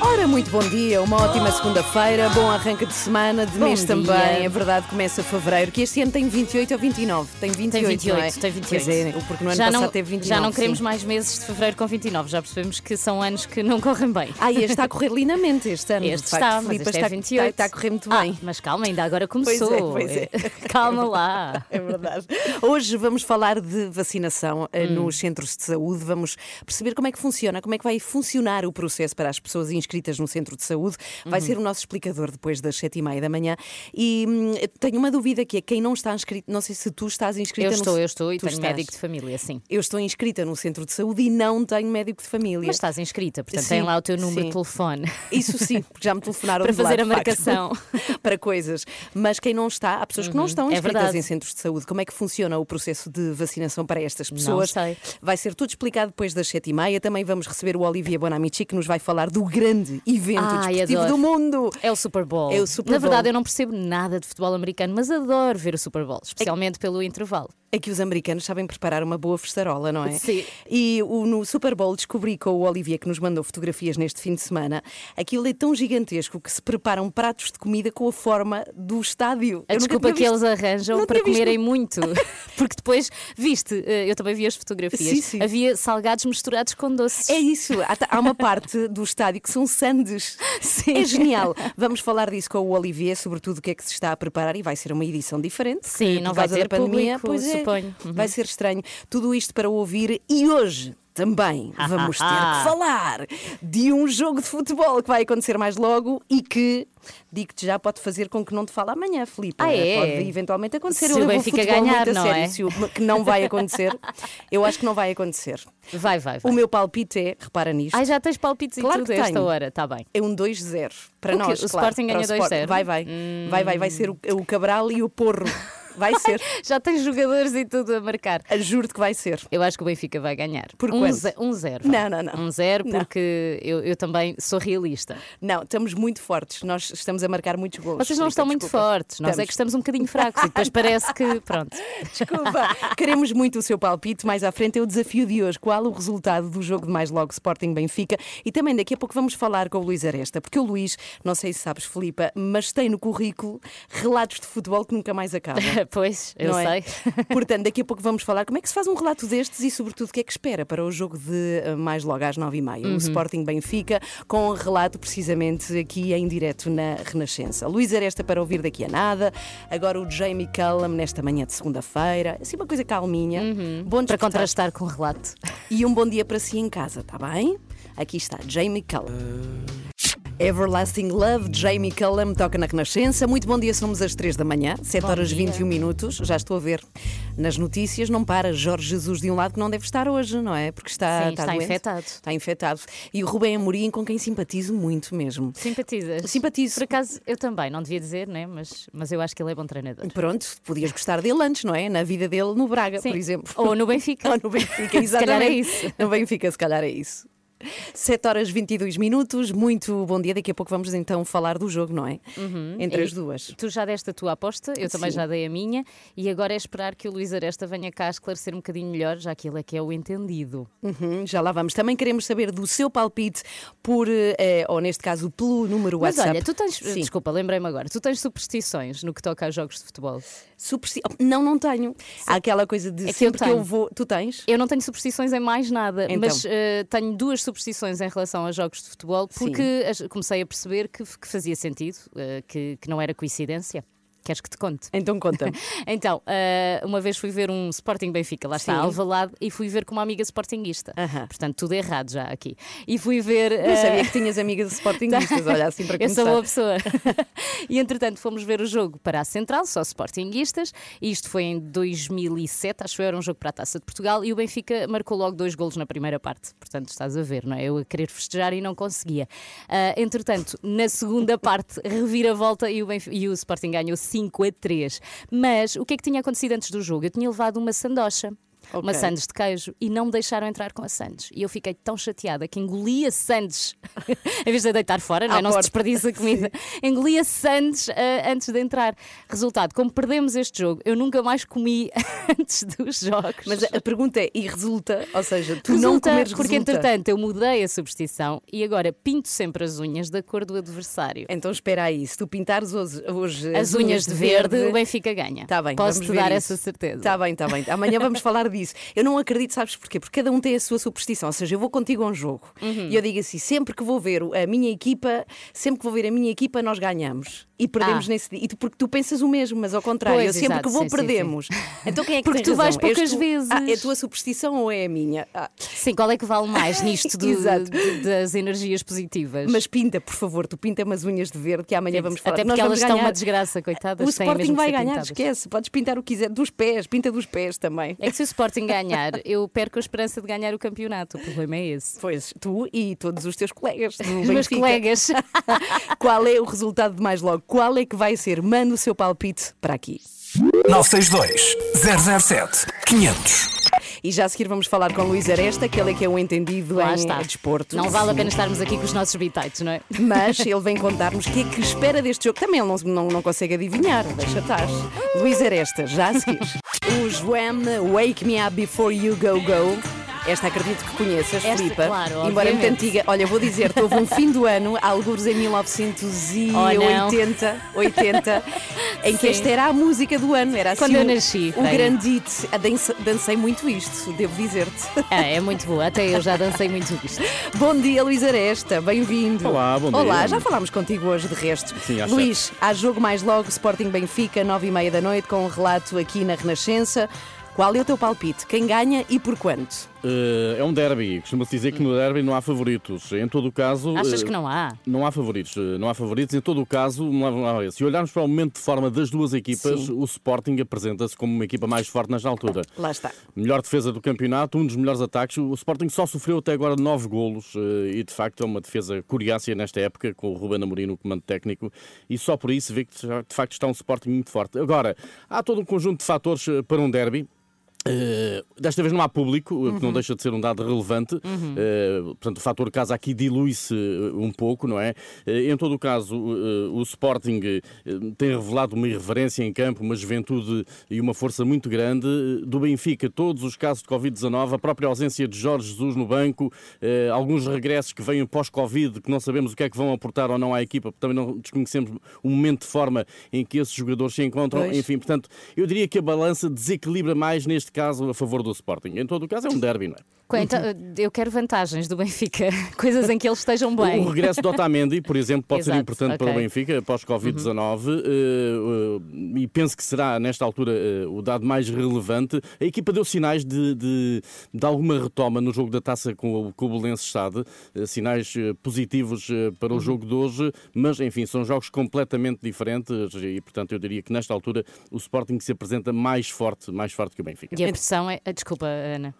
Ora, muito bom dia, uma ótima segunda-feira, bom arranque de semana, de Bom mês dia. também, é verdade, começa fevereiro, que este ano tem 28 ou 29? Tem 28, Tem 28, não é? tem 28. Pois é, porque no ano já passado não, teve 29. já não queremos sim. mais meses de fevereiro com 29, já percebemos que são anos que não correm bem. Ah, e este está a correr lindamente este ano. Este de facto, está, mas Filipa, este é está, 28. Está, está a correr muito Ah, bem. mas calma, ainda agora Pois começou. é, pois é. Calma lá. É verdade. Hoje vamos falar de vacinação eh, Hum. nos centros de saúde. Vamos perceber como é que funciona, como é que vai funcionar o processo para as pessoas inscritas no centro de saúde. Vai Uhum. ser o nosso explicador depois das sete e meia da manhã. E hum, tenho uma dúvida que é quem não está inscrito, não sei se tu estás inscrita Eu no estou, eu estou e Tu tenho estás. médico de família, sim. Eu estou inscrita no centro de saúde e não tenho médico de família. Mas estás inscrita, portanto Sim, tem lá o teu número sim. de telefone. Isso sim, porque já me telefonaram Para lá, fazer a marcação. para coisas. Mas quem não está, há pessoas que não estão é inscritas verdade. em centros de saúde. Como é que funciona o processo de vacinação para estas pessoas? sei. Vai ser tudo explicado depois das sete e meia. Também vamos receber o Olivia Bonamici, que nos vai falar do grande evento Ai, desportivo adoro. do mundo. É o Super Bowl. É o Super Na Bowl. verdade, eu não percebo nada de futebol americano, mas adoro ver o Super Bowl, especialmente pelo intervalo. É que os americanos sabem preparar uma boa festarola, não é? Sim. E o, no Super Bowl descobri com o Olivia, que nos mandou fotografias neste fim de semana, aquilo é tão gigantesco que se preparam pratos de comida com a forma do estádio. A Eu desculpa que eles arranjam não para comerem muito. Porque depois, viste, eh, eu também vi as fotografias, Sim, sim. havia salgados misturados com doces. É isso, há, uma parte do estádio que são sandes. É genial. Vamos falar disso com o Olivier, sobre tudo o que é que se está a preparar e vai ser uma edição diferente. Sim, não vai ter da pandemia. público, pois é, suponho. Uhum. Vai ser estranho. Tudo isto para ouvir e hoje. Também vamos ter que falar de um jogo de futebol que vai acontecer mais logo e que, digo-te já, pode fazer com que não te fale amanhã, Filipe. Ah, é? Pode eventualmente acontecer. Se o Benfica ganhar, não sério, é? se o- que não vai acontecer. Eu acho que não vai acontecer. Vai, vai, vai. O meu palpite é, repara nisto, Ai, já tens palpites Claro e tudo a esta hora, está bem. é um 2-0 para O nós. O claro, Sporting ganha Sport. 2-0? Vai, vai. Vai, vai. Vai ser o, o Cabral e o Porro. Vai ser. Já tens jogadores e tudo a marcar. Juro-te que vai ser. Eu acho que o Benfica vai ganhar. Por um, quanto? um zero. Não, não, não. Um zero, porque eu, eu também sou realista. Não, estamos muito fortes. Nós estamos a marcar muitos gols. Vocês não estão muito desculpa. fortes, nós é Estamos. que estamos um bocadinho fracos e depois parece que, pronto. Desculpa. Queremos muito o seu palpite. Mais à frente é o desafio de hoje. Qual o resultado do jogo de mais logo Sporting Benfica? E também daqui a pouco vamos falar com o Luís Aresta, porque o Luís, não sei se sabes, Filipa, mas tem no currículo relatos de futebol que nunca mais acabam. pois, eu não é? sei. Portanto, daqui a pouco vamos falar como é que se faz um relato destes e, sobretudo, o que é que espera para o jogo de eh, mais logo às nove e meia. Uhum. O Sporting Benfica, com um relato precisamente aqui em direto na Renascença. Luís Aresta para ouvir daqui a nada. Agora o Jamie Cullum nesta manhã de segunda-feira. Assim, uma coisa calminha. Bom Uhum. Para despertar. contrastar com o relato. E um bom dia para si em casa, está bem? Aqui está, Jamie Cullum. Everlasting Love, Jamie Cullum toca na Renascença. Muito bom dia, somos às 3 da manhã, 7 Bom horas e dia. 21 minutos. Já estou a ver nas notícias, não para Jorge Jesus de um lado que não deve estar hoje, não é? Porque está, Sim, está doente. infectado. Está infectado. E o Rubem Amorim, com quem simpatizo muito mesmo. Simpatizas? Simpatizo. Por acaso, eu também, não devia dizer, né? mas, mas eu acho que ele é bom treinador. Pronto, podias gostar dele antes, não é? Na vida dele no Braga, Sim. por exemplo. Ou no Benfica. Ou no Benfica, Se calhar é exatamente. isso. No Benfica, se calhar é isso. 7 horas 22 minutos, muito bom dia. Daqui a pouco vamos então falar do jogo, não é? Entre E as duas. Tu já deste a tua aposta, eu também Sim. já dei a minha, e agora é esperar que o Luís Aresta venha cá esclarecer um bocadinho melhor, já que ele é que é o entendido. Uhum, já lá vamos. Também queremos saber do seu palpite por, eh, ou neste caso, pelo número Mas WhatsApp. olha, tu tens, Sim. desculpa, lembrei-me agora, tu tens superstições no que toca a jogos de futebol? Supersti- Não, não tenho. Há aquela coisa de É que eu sempre que eu vou. Tu tens? Eu não tenho superstições em mais nada, Então. mas eh, tenho duas superstições em relação a jogos de futebol, porque as- comecei a perceber que, que fazia sentido, eh, que, que não era coincidência. Queres que te conte? Então conta-me. Então, ah, uma vez fui ver um Sporting Benfica, lá está, Sim. Alvalade, e fui ver com uma amiga sportinguista. Aham. Portanto, tudo errado já aqui. E fui ver. Não ah, sabia que tinhas amigas sportinguistas, olha, assim para eu começar. sou boa pessoa. e entretanto fomos ver o jogo para a Central, só Sportinguistas, e isto foi em 2007, acho que era um jogo para a Taça de Portugal, e o Benfica marcou logo dois golos na primeira parte. Portanto, estás a ver, não é? Eu a querer festejar e não conseguia. Ah, entretanto, na segunda parte, revira-volta e o, Benf- e o Sporting ganhou 5 a 3. Mas o que é que tinha acontecido antes do jogo? Eu tinha levado uma sandocha. Uma Ok. sandes de queijo e não me deixaram entrar com a sandes. E eu fiquei tão chateada que engoli a sandes em vez de a deitar fora, não, é? Não se desperdiça comida. Engoli a sandes ah, antes de entrar. Resultado, como perdemos este jogo, eu nunca mais comi antes dos jogos. Mas a, a pergunta é, e resulta? Ou seja, tu não Resulta, comeres porque resulta. entretanto eu mudei a superstição e agora pinto sempre as unhas da cor do adversário. Então espera aí, se tu pintares hoje, hoje As unhas de verde, o Benfica ganha. Tá bem, Posso vamos te ver dar isso. essa certeza. Está bem, está bem. Amanhã vamos falar disso. Eu não acredito, sabes porquê? Porque cada um tem a sua superstição. Ou seja, eu vou contigo a um jogo Uhum. e eu digo assim: sempre que vou ver a minha equipa, sempre que vou ver a minha equipa, nós ganhamos. E perdemos Ah. nesse dia. E tu, porque tu pensas o mesmo, mas ao contrário, Pois, eu sempre exato, que vou sim, sim, perdemos. Então quem é que Porque tu vais razão? És poucas tu? vezes. Ah, é a tua superstição ou é a minha? Ah, Sim, qual é que vale mais nisto do- de- das energias positivas? mas pinta, por favor, tu pinta umas unhas de verde que amanhã vamos falar. Até Nós porque elas estão ganhar. uma desgraça, coitadas. O Sporting vai ganhar, pintadas. esquece. Podes pintar o que quiser, dos pés, pinta dos pés também. É que se o Sporting ganhar, eu perco a esperança de ganhar o campeonato. O problema é esse. Pois, tu e todos os teus colegas. Os meus colegas. Qual é o resultado de mais logo? Qual é que vai ser? Manda o seu palpite para aqui. 962 007 500. E já a seguir vamos falar com Luís Aresta, que ele é que é um entendido Lá em está. desporto. Não vale a pena estarmos aqui com os nossos bitites, não é? Mas ele vem contar-nos o que é que espera deste jogo. Também ele não, não, não consegue adivinhar, deixa estar. Luís Aresta, já a seguir. Os Wham, Wake Me Up Before You Go Go. Esta acredito que conheças, Esta, Filipa. claro, Embora muito antiga. Olha, vou dizer-te, houve um fim do ano, alguns em 1980, 80, em que Sim. esta era a música do ano. Era assim Quando eu o- nasci, O creio. grande hit. Dancei muito isto, devo dizer-te. É, é muito boa. Até eu já dancei muito isto. Bom dia, Luís Aresta, bem-vindo. Olá, bom dia. Olá, já falámos contigo hoje de resto. Sim, às Luís, há jogo mais logo, Sporting Benfica, nove e meia da noite, com um relato aqui na Renascença. Qual é o teu palpite? Quem ganha e por quanto? Eh, é um derby. Costuma-se dizer que no derby não há favoritos. Em todo o caso. Achas eh, que não há? Não há favoritos, eh, não há favoritos. Em todo o caso, não há- não há- se olharmos para o momento de forma das duas equipas, Sim. o Sporting apresenta-se como uma equipa mais forte nesta altura. Lá está. Melhor defesa do campeonato, um dos melhores ataques. O Sporting só sofreu até agora nove golos eh, e de facto é uma defesa coriácea nesta época, com o Ruben Amorim no comando técnico, e só por isso vê que de facto está um Sporting muito forte. Agora, há todo um conjunto de fatores para um derby. Uh, desta vez não há público, o que não deixa de ser um dado relevante. Uh, portanto, o fator casa aqui dilui-se uh, um pouco, não é? Uh, em todo o caso, o Sporting tem revelado uma irreverência em campo, uma juventude e uma força muito grande. Do Benfica, todos os casos de Covid-19, a própria ausência de Jorge Jesus no banco, alguns regressos que vêm pós-Covid, que não sabemos o que é que vão aportar ou não à equipa, porque também não desconhecemos o momento de forma em que esses jogadores se encontram. Pois. Enfim, portanto, eu diria que a balança desequilibra mais neste caso a favor do Sporting. Em todo o caso é um derby, não é? Então, eu quero vantagens do Benfica, coisas em que eles estejam bem. O regresso de Otamendi, por exemplo, pode ser Exato, importante para o. Benfica pós-Covid-19 eh, eh, e penso que será, nesta altura, eh, o dado mais relevante. A equipa deu sinais de, de, de alguma retoma no jogo da taça com o, com o Belenenses Stade, eh, sinais eh, positivos eh, para o jogo de hoje, mas enfim, são jogos completamente diferentes e, portanto, eu diria que nesta altura o Sporting se apresenta mais forte, mais forte que o Benfica. E a pressão é. Desculpa, Ana.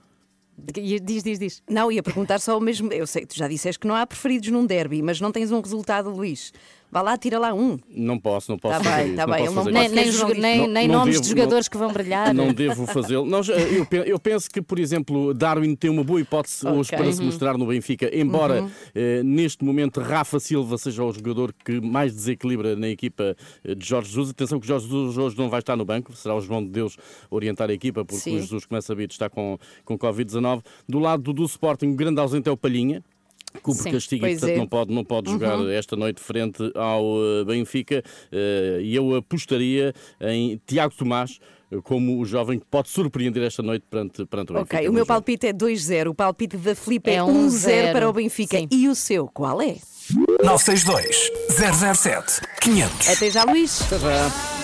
Diz, diz, diz. Não, ia perguntar só o mesmo. Eu sei tu já disseste que não há preferidos num derby, mas não tens um resultado, Luís. Vá lá, tira lá um. Não posso, não posso Tá fazer bem, isso, tá não bem, não. Nem, nem, nem, Não- nem não nomes devo- de jogadores não- que vão brilhar. Não devo fazê-lo. Eu, eu penso que, por exemplo, Darwin tem uma boa hipótese hoje Ok. para se mostrar no Benfica, embora eh, neste momento Rafa Silva seja o jogador que mais desequilibra na equipa eh, de Jorge Jesus. Atenção que Jorge Jesus hoje não vai estar no banco, será o João de Deus orientar a equipa, porque Sim. o Jesus, como é sabido, está com, com Covid-19. Do lado do Sporting, o grande ausente é o Palhinha. Cumpre Sim, castigo e, portanto, é. não pode, não pode jogar esta noite frente ao eh, Benfica. Eh, E eu apostaria em Tiago Tomás como o jovem que pode surpreender esta noite perante, perante o Benfica. Ok, o meu jogo. palpite é 2-0. O palpite da Filipe é É 1-0 1-0. para o Benfica. Sim. E o seu, qual é? 962 007 500. Até já, Luís. Até já.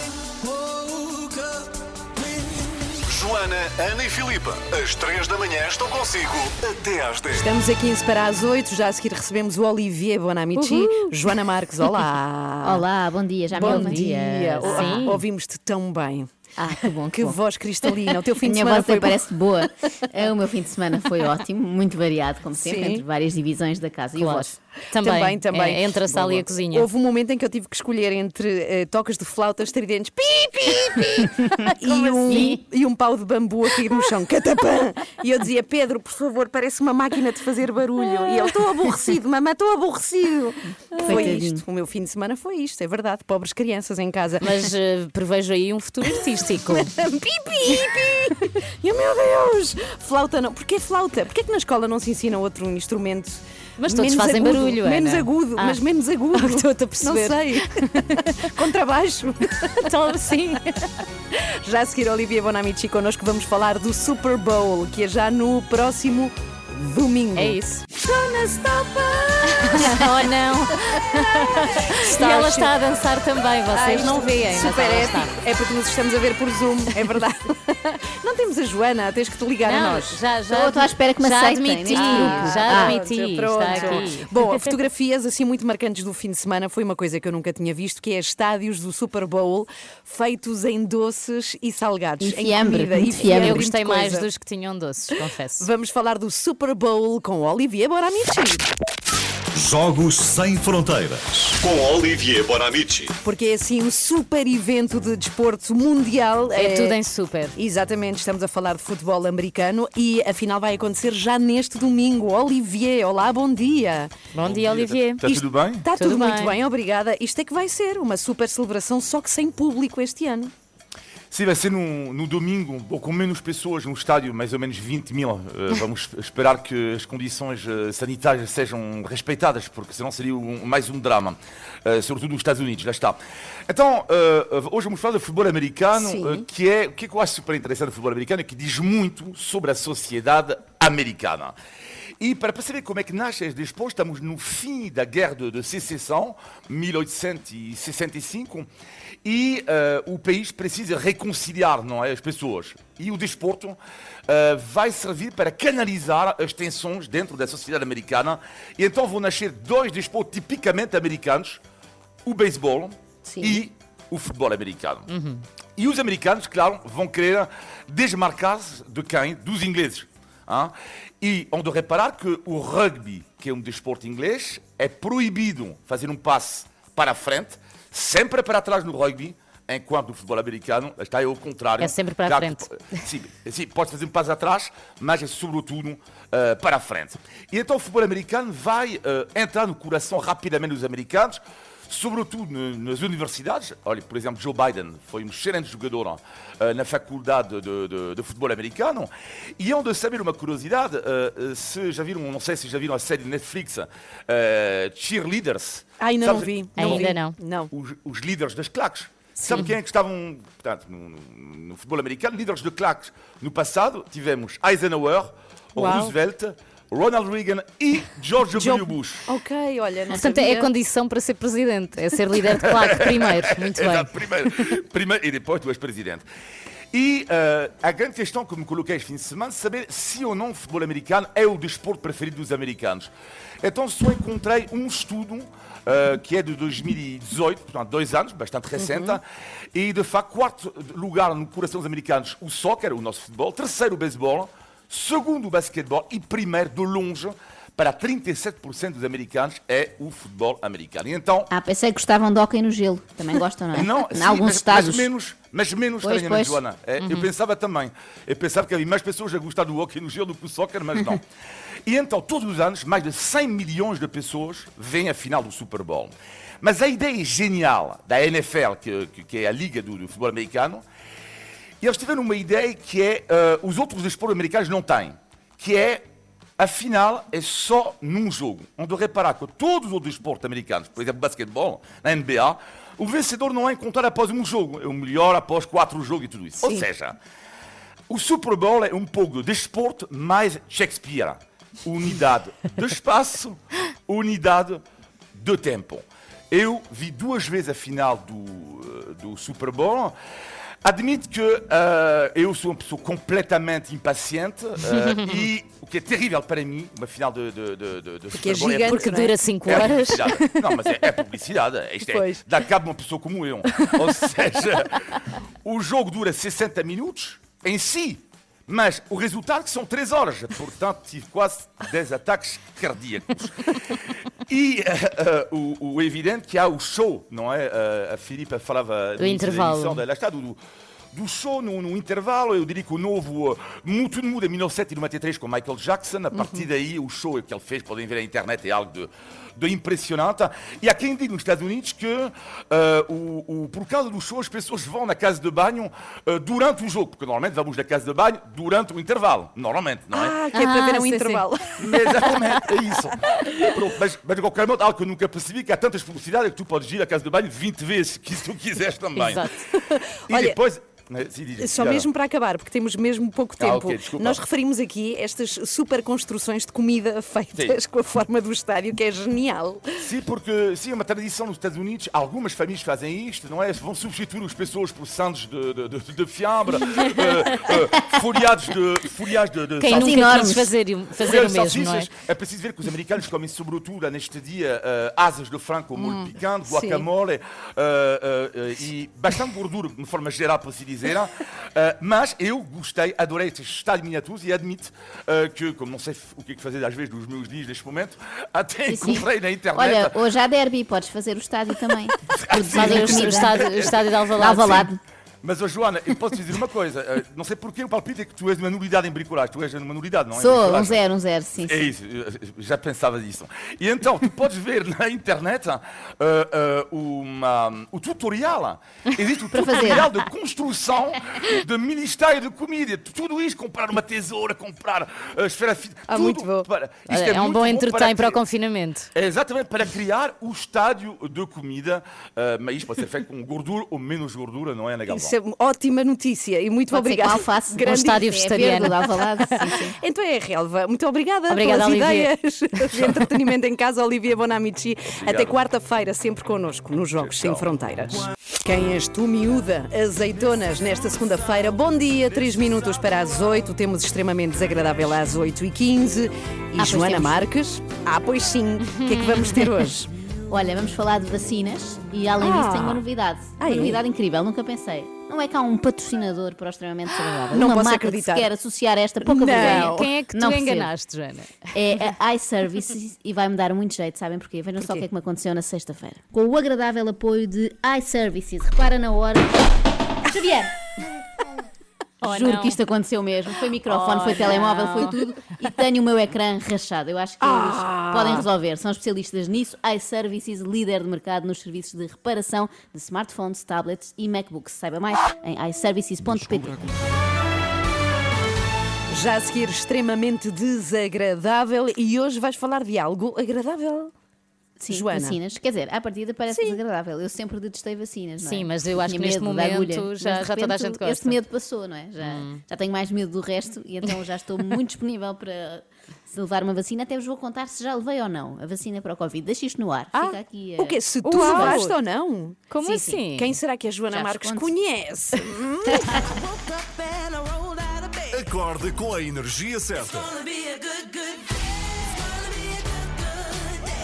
Ana e Filipa, às 3 da manhã estão consigo até às 10. Estamos a 15 para as 8, já a seguir recebemos o Olivier Bonamici. Joana Marques, olá. Olá, bom dia, já me Bom dia. Sim. Ouvimos-te tão bem. Ah, que bom, que Que bom. voz cristalina. O teu fim A de minha semana voz foi até bom. parece boa. Eh, O meu fim de semana foi ótimo, muito variado, como sempre, Sim. entre várias divisões da casa. E o Claro. vosso? Também, Também, também. É, entre a sala e a cozinha. Houve um momento em que eu tive que escolher entre eh, tocas de flauta estridentes pi, pi, pi, e, um, assim? e um pau de bambu a cair no chão, catapã. E eu dizia, Pedro, por favor, parece uma máquina de fazer barulho. E ele, estou aborrecido, mamãe, estou aborrecido. Foi Coitadinho. isto. O meu fim de semana foi isto, é verdade. Pobres crianças em casa. Mas eh, prevejo aí um futuro artístico. Pi, pi, pi. E oh, meu Deus! Flauta não. Porquê flauta? Porquê que na escola não se ensina outro instrumento? Mas todos menos fazem agudo? barulho, Menos Ana. agudo, Ah. mas menos agudo. Estou-te a perceber. Não sei. Contrabaixo. Então, sim. Já a seguir, Olivia Bonamici connosco, vamos falar do Super Bowl, que é já no próximo domingo. É isso. Oh, não. Está e ela a está a dançar também, vocês Ai, não isto veem. Super épico. É porque nos estamos a ver por Zoom, é verdade. Não temos a Joana, tens que te ligar a Não, nós. já, já, Estou- à espera que me já admiti, grupo. já Ah, admiti, Pronto. está aqui. Bom, fotografias assim muito marcantes do fim de semana foi uma coisa que eu nunca tinha visto, que é estádios do Super Bowl feitos em doces e salgados, E em fiambre, comida muito e fiambre. Eu gostei mais coisa. dos que tinham doces, confesso. Vamos falar do Super Bowl com Olivier Bonamici. Jogos Sem Fronteiras. Com Olivier Bonamici. Porque é assim um super evento de desporto mundial. É tudo em super. Exatamente, estamos a falar de futebol americano e a final vai acontecer já neste domingo. Olivier, olá, bom dia. Bom dia, Olivier. Está tudo bem? Está Tudo tudo, muito bem. bem, obrigada. Isto é que vai ser uma super celebração, só que sem público este ano. Sim, vai ser no, domingo, ou com menos pessoas no estádio, mais ou menos 20 mil. Eh, vamos esperar que as condições eh, sanitárias sejam respeitadas, porque senão seria um- mais um drama, Eh, sobretudo nos Estados Unidos, lá está. Então, hoje vamos falar do futebol americano, que é o que é que eu acho super interessante do futebol americano, é que diz muito sobre a sociedade americana. E para perceber como é que nasce este desporto, estamos no fim da guerra de, de secessão, 1865, e eh, o país precisa reconciliar não é, as pessoas. E o desporto eh, vai servir para canalizar as tensões dentro da sociedade americana. E então vão nascer dois desportos tipicamente americanos, o beisebol e o futebol americano. E os americanos, claro, vão querer desmarcar-se de quem? Dos ingleses. hein? E onde reparar que o rugby, que é um desporto inglês, é proibido fazer um passe para a frente, sempre para trás no rugby, enquanto no futebol americano está ao contrário. É sempre para a frente. Sim, sim, pode fazer um passo atrás, mas é sobretudo eh, para a frente. E então o futebol americano vai eh, entrar no coração rapidamente dos americanos, sobretudo nas universidades. Olha, por exemplo, Joe Biden foi um excelente jogador eh, na faculdade de, de- de futebol americano. E onde saber uma curiosidade, eh, eh, se já viram, não sei se já viram a série de Netflix, eh, Cheerleaders. Ainda não Sabes- vi. Não Ainda vi. não. Não. os, os líderes das claques. Sabe quem é que estavam portanto, no, no- no futebol americano? Líderes de claques. No passado tivemos Eisenhower, Uau. Roosevelt, Ronald Reagan e George W. Bush. Ok, olha, não Portanto, sabia. é a condição para ser presidente, é ser líder de claque primeiro. Muito bem. Exato, primeiro, primeiro e depois tu és presidente. E eh, a grande questão que me coloquei este fim de semana, saber se ou não o futebol americano é o desporto preferido dos americanos. Então só encontrei um estudo eh, que é de 2018, portanto dois anos, bastante recente, e de facto quarto lugar no coração dos americanos o soccer, o nosso futebol, terceiro o beisebol, segundo o basquetebol e primeiro de longe para 37% dos americanos é o futebol americano. E então Ah, pensei que gostavam de hóquei no gelo. Também gostam, não é? não, em sim, alguns mas, estados. Mas menos, mas menos Pois, estranhamente, pois. Joana. É, Eu pensava também. Eu pensava que havia mais pessoas a gostar do hockey no gelo do que do soccer, mas não. e então, todos os anos, mais de 100 milhões de pessoas veem a final do Super Bowl. Mas a ideia genial da NFL, que, que- que é a liga do, do futebol americano, eles tiveram uma ideia que é eh, os outros desportos americanos não têm, que é a final é só num jogo. Onde reparar que todos os outros desportos americanos, por exemplo, basquetebol, na NBA, o vencedor não é encontrado após um jogo, é o melhor após quatro jogos e tudo isso. Ou seja, o Super Bowl é um pouco de desporto mais Shakespeare. Unidade de espaço, unidade de tempo. Eu vi duas vezes a final do, eh, do Super Bowl. Admito que eh, eu sou uma pessoa completamente impaciente eh, e o que é terrível para mim, uma final de, de, de, de, Porque é Bowl gigante, Porque não é? dura 5 é horas. Não, mas é, é publicidade. Isto é, dá cabo uma pessoa como eu. Ou seja, o jogo dura 60 minutos em si, mas o resultado que são 3 horas. Portanto, tive quase 10 ataques cardíacos. E eh, eh, o, o evidente que há o show, não é? Eh, a Filipa falava da intervalo. da- lá está, do, do show no, no intervalo, eu diria que o novo uh, Muito de Muda, 1993, com Michael Jackson, a partir daí o show que ele fez, podem ver na internet, é algo de, de impressionante. E há quem diga nos Estados Unidos que, uh, o, o- por causa do show, as pessoas vão na casa de banho uh, durante o jogo, porque normalmente vamos na casa de banho durante o intervalo, normalmente, não é? Ah, que é para Ah, ver um sim, sim. intervalo. Exatamente, é isso. Pronto, mas, mas de qualquer modo, algo que eu nunca percebi, que há tantas publicidades que tu podes ir à casa de banho 20 vezes, que tu quiseres também. Exato. E Olha, depois... né, sim, Só mesmo para acabar, porque temos mesmo pouco Ah, tempo. ok, desculpa. Nós referimos aqui estas super construções de comida feitas Sim. com a forma do estádio, que é genial. Sim, porque sim, é uma tradição nos Estados Unidos. Algumas famílias fazem isto, não é? Vão substituir as pessoas por sandes de, de, de, de fiambre, eh, eh, folhados de, folhados de, de Quem salsichas. nunca quis fazer, fazer o de mesmo, não é? É preciso ver que os americanos comem sobretudo neste dia eh, asas de frango molho picante, sim. guacamole e bastante gordura, de forma geral, por assim dizer. Eh, mas eu gostei, adorei estes estádios miniaturos e admito que, como não sei o que é que fazer às vezes nos meus dias neste momento, até Sim, sim. encontrei na internet. Olha, hoje há derby, podes fazer o estádio também. Fazer o, o estádio, o estádio de Alvalade. Alvalade. Mas, oh, Joana, eu posso dizer uma coisa. eh, não sei porque o palpite é que tu és uma nulidade em bricolagem. Tu és uma nulidade, não é? Sou um zero, um zero, sim. É isso, já pensava disso. E então, tu podes ver na internet ah, ah, uma- o tutorial. Existe o Para tutorial de construção de Ministério de Comida. Tudo isto, comprar uma tesoura, comprar a esfera fi- Ah, tudo muito bom. Para, Olha, isto É, um bom entretém para o criar- confinamento. é exatamente para criar o estádio de comida, ah, mas isto pode ser feito com gordura ou menos gordura, não é, na Galvão? Isso é uma ótima notícia e muito Pode ser obrigada. alface. Grande Um estádio vegetariano. sim, sim. Então é, Relva. Muito obrigada, Obrigada, pelas Olivia. ideias de entretenimento em casa, Olivia Bonamici. Até quarta-feira, sempre connosco, nos Jogos Sem Fronteiras. Quem és tu, miúda? Azeitonas, nesta segunda-feira. Bom dia, 3 minutos para as 8. Temos extremamente desagradável às 8 e 15 E pois Joana temos. Marques? Ah, pois sim. O que é que vamos ter hoje? Olha, vamos falar de vacinas e além disso Ah. tenho uma novidade. Ah, uma é? novidade incrível, nunca pensei. Não é que há um patrocinador para o extremamente desagradável. Não uma posso marca acreditar. que se quer associar a esta pouca Não. vergonha. Quem é que tu Não percebo. enganaste, Joana? É a iServices e vai-me dar muito jeito, sabem porquê? Vejam só o que é que me aconteceu na sexta-feira. Com o agradável apoio de iServices. Repara na hora. Xavier! Oh, Juro não. que isto aconteceu mesmo. Foi microfone, Oh, foi telemóvel, não. foi tudo. E tenho o meu ecrã rachado. Eu acho que eles podem resolver. São especialistas nisso. iServices, líder de mercado nos serviços de reparação de smartphones, tablets e MacBooks. Saiba mais em iServices.pt. Já a seguir, extremamente desagradável. E hoje vais falar de algo agradável. Sim, Joana. vacinas. Quer dizer, à partida parece desagradável. Eu sempre detestei vacinas, não é? Sim, mas eu acho Tinha que neste momento agulha. já- de já toda a repente, gente gosta. Hum. Esse medo passou, não é? Já, já tenho mais medo do resto e então já estou muito disponível para se levar uma vacina. Até vos vou contar se já levei ou não a vacina para o Covid. Deixa isto no ar. Fica aqui. O eh, quê? Se tu Uau. levaste ou não? Como Sim, assim? sim. Quem será que a Joana Já Marques conhece? Bed. Acorde com a energia certa.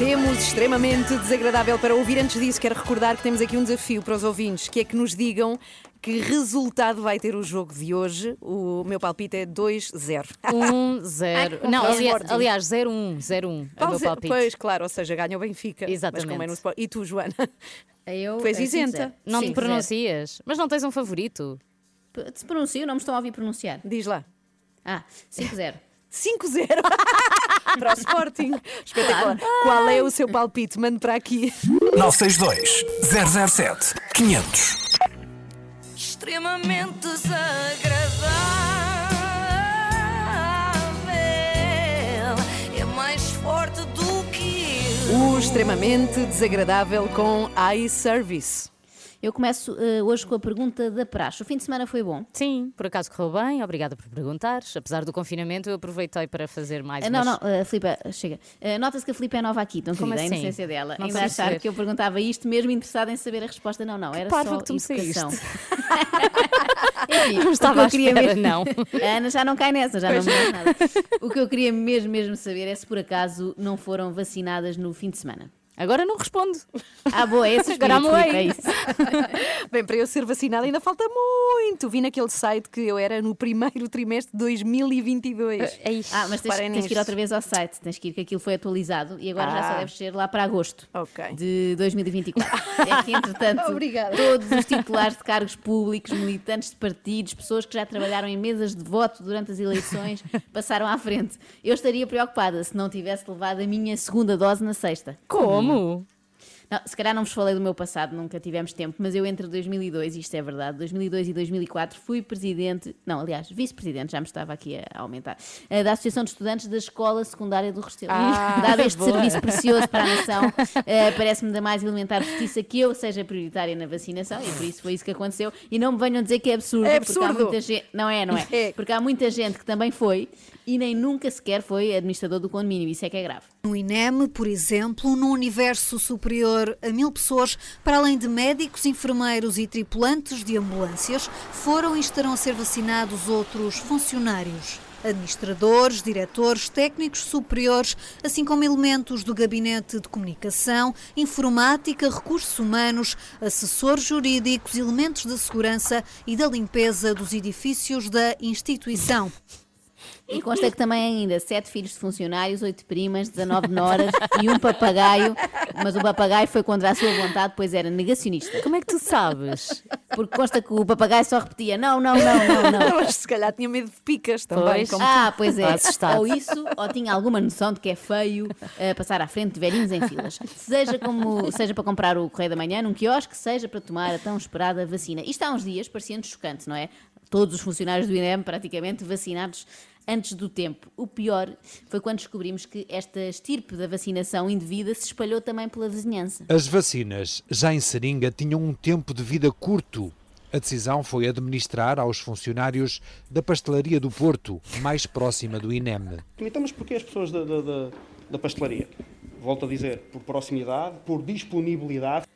Temos extremamente desagradável para ouvir. Antes disso, quero recordar que temos aqui um desafio para os ouvintes, que é que nos digam que resultado vai ter o jogo de hoje. O meu palpite é 2-0. 1, 0. Ai, Não, confere. aliás, aliás 0, 1. 0, 1. É o meu Pois, palpite. Pois, claro, ou seja, ganha o Benfica. Mas Exatamente. como é no Sport- E tu, Joana? Eu, Tu és eh, isenta. sincero. Não Sim, te pronuncias. Mas não tens um favorito. zero. Se pronuncio, não me estão a ouvir pronunciar. Diz lá. Ah, 5-0. 5-0 para o Sporting. Espetacular. Qual é o seu palpite? Mande para aqui. 962 007 500. Extremamente desagradável. É mais forte extremamente desagradável com iService. Eu começo eh, hoje com a pergunta da praxe. O fim de semana foi bom? Sim, por acaso correu bem, obrigada por perguntares. Apesar do confinamento, eu aproveitei para fazer mais Ah, não, umas- não, a Filipe, chega. Eh, Nota-se que a Filipe é nova aqui, então querida, a assim? inocência dela. Não Ainda sei achar perceber. que eu perguntava isto, mesmo interessada em saber a resposta. Não, não, era parva só que tu me educação. Enfim, Não o que estava eu queria espera, mesmo- não. A Ana já não cai nessa, já não me nada. O que eu queria mesmo, mesmo saber é se por acaso não foram vacinadas no fim de semana. Agora não respondo. Ah, boa, é esse Agora é isso. Bem, para eu ser vacinada ainda falta muito. Vi naquele site que eu era no primeiro trimestre de 2022. Ah, mas tens, tens que ir outra vez ao site, tens que ir que aquilo foi atualizado e agora já só Ah. deve ser lá para agosto Ok. de 2024. É que, entretanto, Obrigada. todos os titulares de cargos públicos, militantes de partidos, pessoas que já trabalharam em mesas de voto durante as eleições, passaram à frente. Eu estaria preocupada se não tivesse levado a minha segunda dose na sexta. Como? Não, se calhar não vos falei do meu passado, nunca tivemos tempo, mas eu entre 2002, isto é verdade, 2002 e 2004 fui presidente, não, aliás, vice-presidente, já me estava aqui a aumentar, eh, da Associação de Estudantes da Escola Secundária do Restelo. Ah, Dado este boa. serviço precioso para a nação, eh, parece-me da mais elementar justiça que eu seja prioritária na vacinação e por isso foi isso que aconteceu. E não me venham dizer que é absurdo, É porque há absurdo. muita gente, não é, não é? É. Porque há muita gente que também foi e nem nunca sequer foi administrador do condomínio, isso é que é grave. No INEM, por exemplo, num universo superior a mil pessoas, para além de médicos, enfermeiros e tripulantes de ambulâncias, foram e estarão a ser vacinados outros funcionários. Administradores, diretores, técnicos superiores, assim como elementos do gabinete de comunicação, informática, recursos humanos, assessores jurídicos, elementos da segurança e da limpeza dos edifícios da instituição. E consta que também ainda sete filhos de funcionários, oito primas, 19 noras e um papagaio. Mas o papagaio foi contra a sua vontade, pois era negacionista. Como é que tu sabes? Porque consta que o papagaio só repetia: não, não, não, não, não. Mas se calhar tinha medo de picas também. Pois. Ah, pois é. Assustado. Ou isso, ou tinha alguma noção de que é feio eh, passar à frente de velhinhos em filas. Seja, como, seja para comprar o Correio da Manhã num quiosque, seja para tomar a tão esperada vacina. Isto há uns dias parecia-nos chocante, não é? Todos os funcionários do INEM praticamente vacinados antes do tempo. O pior foi quando descobrimos que esta estirpe da vacinação indevida se espalhou também pela vizinhança. As vacinas, já em seringa, tinham um tempo de vida curto. A decisão foi administrar aos funcionários da pastelaria do Porto, mais próxima do INEM. Então, mas porquê as pessoas da, da, da, da pastelaria? Volto a dizer, por proximidade, por disponibilidade.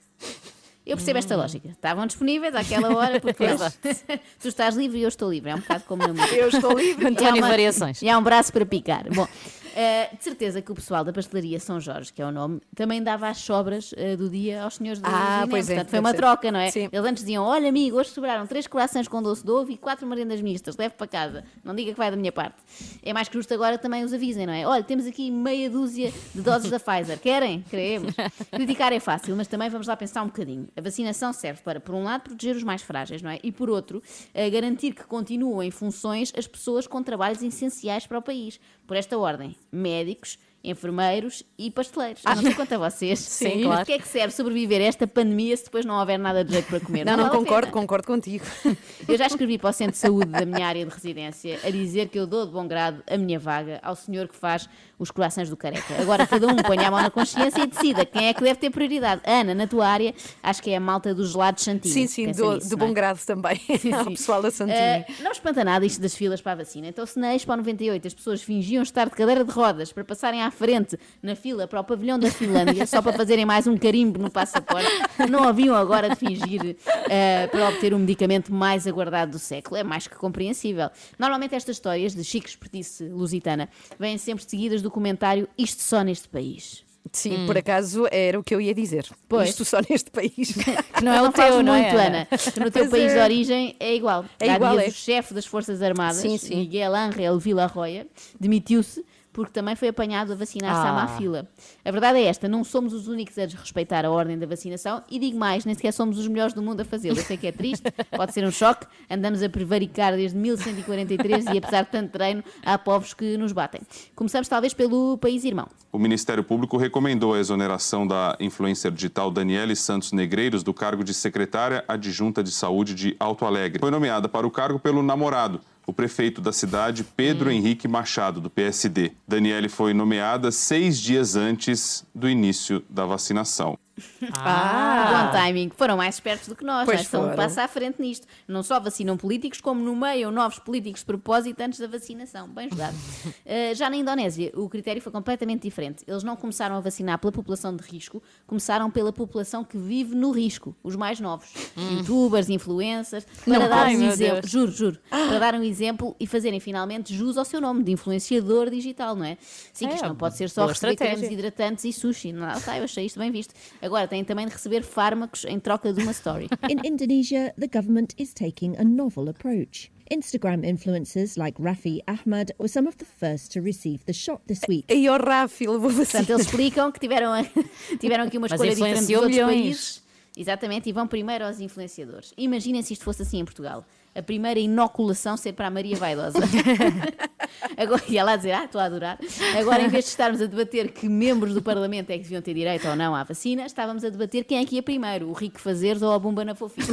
Eu percebo esta lógica. Estavam disponíveis àquela hora porque tu estás livre e eu estou livre. É um bocado como música. Eu estou livre. António E há uma- Variações. E há um braço para picar. Bom, eh, de certeza que o pessoal da pastelaria São Jorge, que é o nome, também dava as sobras eh, do dia aos senhores do Ah, pois é, Portanto, foi uma ser. troca, não é? Sim. Eles antes diziam: Olha, amigo, hoje sobraram três corações com doce de ovo e quatro merendas mistas. Leve para casa. Não diga que vai da minha parte. É mais que justo agora também os avisem, não é? Olha, temos aqui meia dúzia de doses da Pfizer. Querem? Queremos. Criticar é fácil, mas também vamos lá pensar um bocadinho. A vacinação serve para, por um lado, proteger os mais frágeis, não é? E por outro, eh, garantir que continuam em funções as pessoas com trabalhos essenciais para o país. Por esta ordem, médicos, enfermeiros e pasteleiros. Eu não sei quanto a vocês. Sim, Mas claro. de que é que serve sobreviver a esta pandemia se depois não houver nada de jeito para comer? Não, não, vale a concordo, concordo contigo. Eu já escrevi para o Centro de Saúde da minha área de residência a dizer que eu dou de bom grado a minha vaga ao senhor que faz os corações do careca. Agora cada um ponha a mão na consciência e decida quem é que deve ter prioridade. Ana, na tua área, acho que é a malta dos gelados Santinho. Sim, sim, do, nisso, de não é? bom grado também. Ao pessoal da Santinho. Uh, não espanta nada isto das filas para a vacina. Então, se na Expo 98 as pessoas fingiam estar de cadeira de rodas para passarem à frente na fila para o pavilhão da Finlândia só para fazerem mais um carimbo no passaporte, não haviam agora de fingir uh, para obter o medicamento mais aguardado do século. É mais que compreensível. Normalmente estas histórias de chique expertise lusitana vêm sempre seguidas do comentário isto só neste país. Sim, por acaso era o que eu ia dizer. Pois. Isto só neste país. Que não é o teu, teu, não é, muito, Ana? Ana. Que no teu Pois país é. de origem é igual. É Há igual, dias é. o chefe das Forças Armadas, Sim, sim. Miguel Ángel Villarroya, demitiu-se porque também foi apanhado a vacinar-se à má Ah. fila. A verdade é esta, não somos os únicos a desrespeitar a ordem da vacinação e digo mais, nem sequer somos os melhores do mundo a fazê-lo. Eu sei que é triste, pode ser um choque, andamos a prevaricar desde 1143 e apesar de tanto treino, há povos que nos batem. Começamos talvez pelo país irmão. O Ministério Público recomendou a exoneração da influencer digital Daniele Santos Negreiros do cargo de secretária adjunta de saúde de Alto Alegre. Foi nomeada para o cargo pelo namorado, o prefeito da cidade, Pedro Henrique Machado, do PSD. Daniele foi nomeada seis dias antes do início da vacinação. Ah, bom timing. Foram mais espertos do que nós, Pois é? Estão um foram. passo à frente nisto. Não só vacinam políticos, como nomeiam novos políticos de propósito antes da vacinação. Bem jogado. Uh, já na Indonésia, o critério foi completamente diferente. Eles não começaram a vacinar pela população de risco, começaram pela população que vive no risco, os mais novos. Youtubers, influencers, para Não dar um exemplo. Deus. Juro, juro. Para dar um exemplo e fazerem finalmente jus ao seu nome de influenciador digital, não é? Sim, que É, isto não pode ser só receber cremes hidratantes e sushi. Não, tá, eu achei isto bem visto. Agora têm também de receber fármacos em troca de uma story. In Indonesia, the government is taking a novel approach. Instagram influencers like Rafi Ahmad were some of the first to receive the shot this week. E o Rafi levou Portanto, eles explicam que tiveram, tiveram aqui uma Mas escolha diferente dos influenciou outros milhões. países. Exatamente, e vão primeiro aos influenciadores. Imaginem se isto fosse assim em Portugal. A primeira inoculação ser para a Maria Vaidosa. Agora, ia lá dizer, ah, estou a adorar. Agora, em vez de estarmos a debater que membros do Parlamento é que deviam ter direito ou não à vacina, estávamos a debater quem é que ia primeiro, o Rico Fazeres ou a Bumba na Fofinha.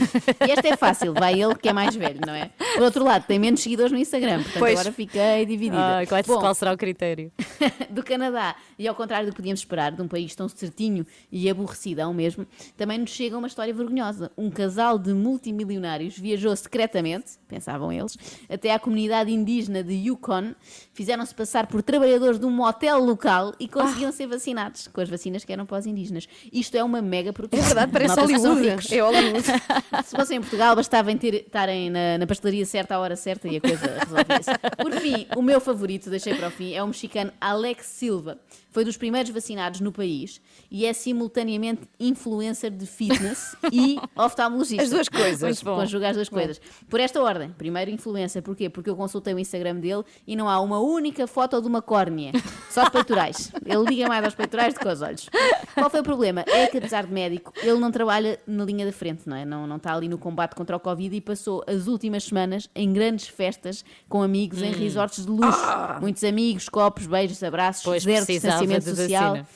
E esta é fácil, vai ele que é mais velho, não é? Por outro lado, tem menos seguidores no Instagram, portanto Pois. agora fiquei dividida. Ai, qual, Bom, qual será o critério? do Canadá, e ao contrário do que podíamos esperar de um país tão certinho e aborrecido ao mesmo, também nos chega uma história vergonhosa. Um casal de multimilionários viajou secretamente, pensavam eles, até à comunidade indígena de Yukon, fizeram-se passar por trabalhadores de um motel local e conseguiam ser vacinados com as vacinas que eram para os indígenas. Isto é uma mega produção. É verdade, parece Hollywood. É Hollywood. Se fossem em Portugal, bastava estarem na, na pastelaria certa à hora certa e a coisa resolvia-se. Por fim, o meu favorito, deixei para o fim, é o mexicano Alex Silva. Foi dos primeiros vacinados no país e é simultaneamente influencer de fitness e oftalmologista. As duas coisas. Muito bom. Conjuga as duas coisas. Por esta ordem, primeiro influencer, porquê? Porque eu consultei o Instagram dele e não há uma única foto de uma córnea, só de peitorais. Ele liga mais aos peitorais do que aos olhos. Qual foi o problema? É que apesar de médico, ele não trabalha na linha da frente, não é? Não, não está ali no combate contra o Covid e passou as últimas semanas em grandes festas com amigos em Hum. resorts de luxo. Ah! Muitos amigos, copos, beijos, abraços, Pois, zero distanciamento de social. vacina.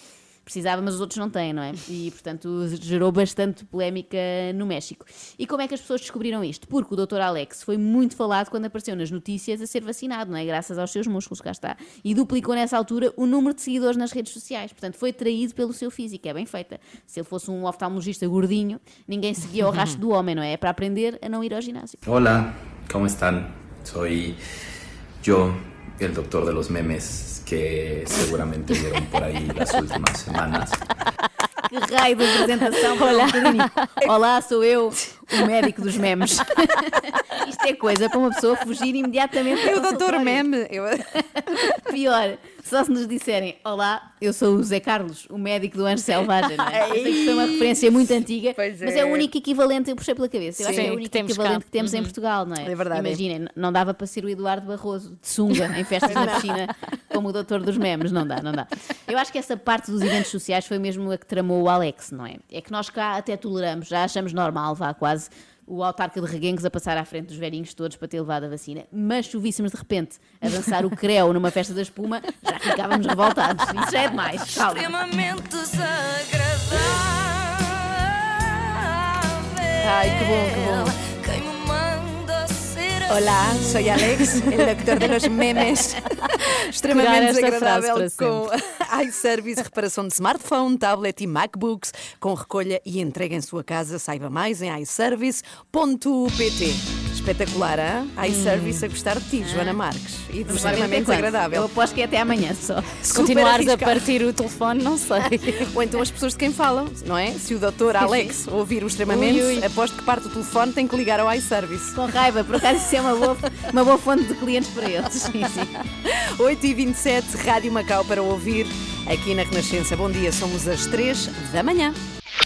Precisava, mas os outros não têm, não é? E, portanto, gerou bastante polémica no México. E como é que as pessoas descobriram isto? Porque o Dr. Alex foi muito falado quando apareceu nas notícias a ser vacinado, não é? Graças aos seus músculos, cá está. E duplicou nessa altura o número de seguidores nas redes sociais. Portanto, foi traído pelo seu físico, é bem feita. Se ele fosse um oftalmologista gordinho, ninguém seguia o rastro do homem, não é? É para aprender a não ir ao ginásio. Hola, ¿cómo están? Soy yo, el doctor de los memes que seguramente vieron por ahí las últimas semanas. Que de apresentação para bocadinho. Olá, sou eu, o médico dos memes. Isto é coisa para uma pessoa fugir imediatamente E o doutor. Meme? Eu... Pior, só se nos disserem Olá, eu sou o Zé Carlos, o médico do Anjo Selvagem. Não é? Eu sei que foi uma referência muito antiga, mas é. é. o único equivalente, eu puxei pela cabeça. Eu acho que é Sim, o que único temos equivalente cá. que temos em Uhum. Portugal, não é? É verdade, é. Imaginem, não dava para ser o Eduardo Barroso de sunga em festas na piscina como o doutor dos memes, não dá, não dá. Eu acho que essa parte dos eventos sociais foi mesmo a que tramou o Alex, não é? É que nós cá até toleramos, já achamos normal, vá quase. O autarca de Reguengos a passar à frente dos velhinhos todos para ter levado a vacina. Mas se o víssemos de repente a dançar o creu numa festa da espuma, já ficávamos revoltados. Isso já é demais. Calma. Extremamente desagradável. Ai, que bom, que bom. Hola, soy Alex, el doctor de los memes. Extremamente desagradável para com iService, reparação de smartphone, tablet e MacBooks, com recolha e entrega em sua casa. Saiba mais em iService.pt. Espetacular, hein? iService a gostar de ti, Joana Marques. E de extremamente desagradável. Eu aposto que é até amanhã só. Se continuares a partir o telefone, não sei. Ou então as pessoas de quem falam, não é? Se o doutor Alex ouvir o extremamente, Ui, ui. aposto que parte o telefone tem que ligar ao iService. Com raiva, por acaso isso é uma boa, uma boa fonte de clientes para eles. Sim, sim. 8h27, Rádio Macau para ouvir aqui na Renascença. Bom dia, somos às 3 da manhã.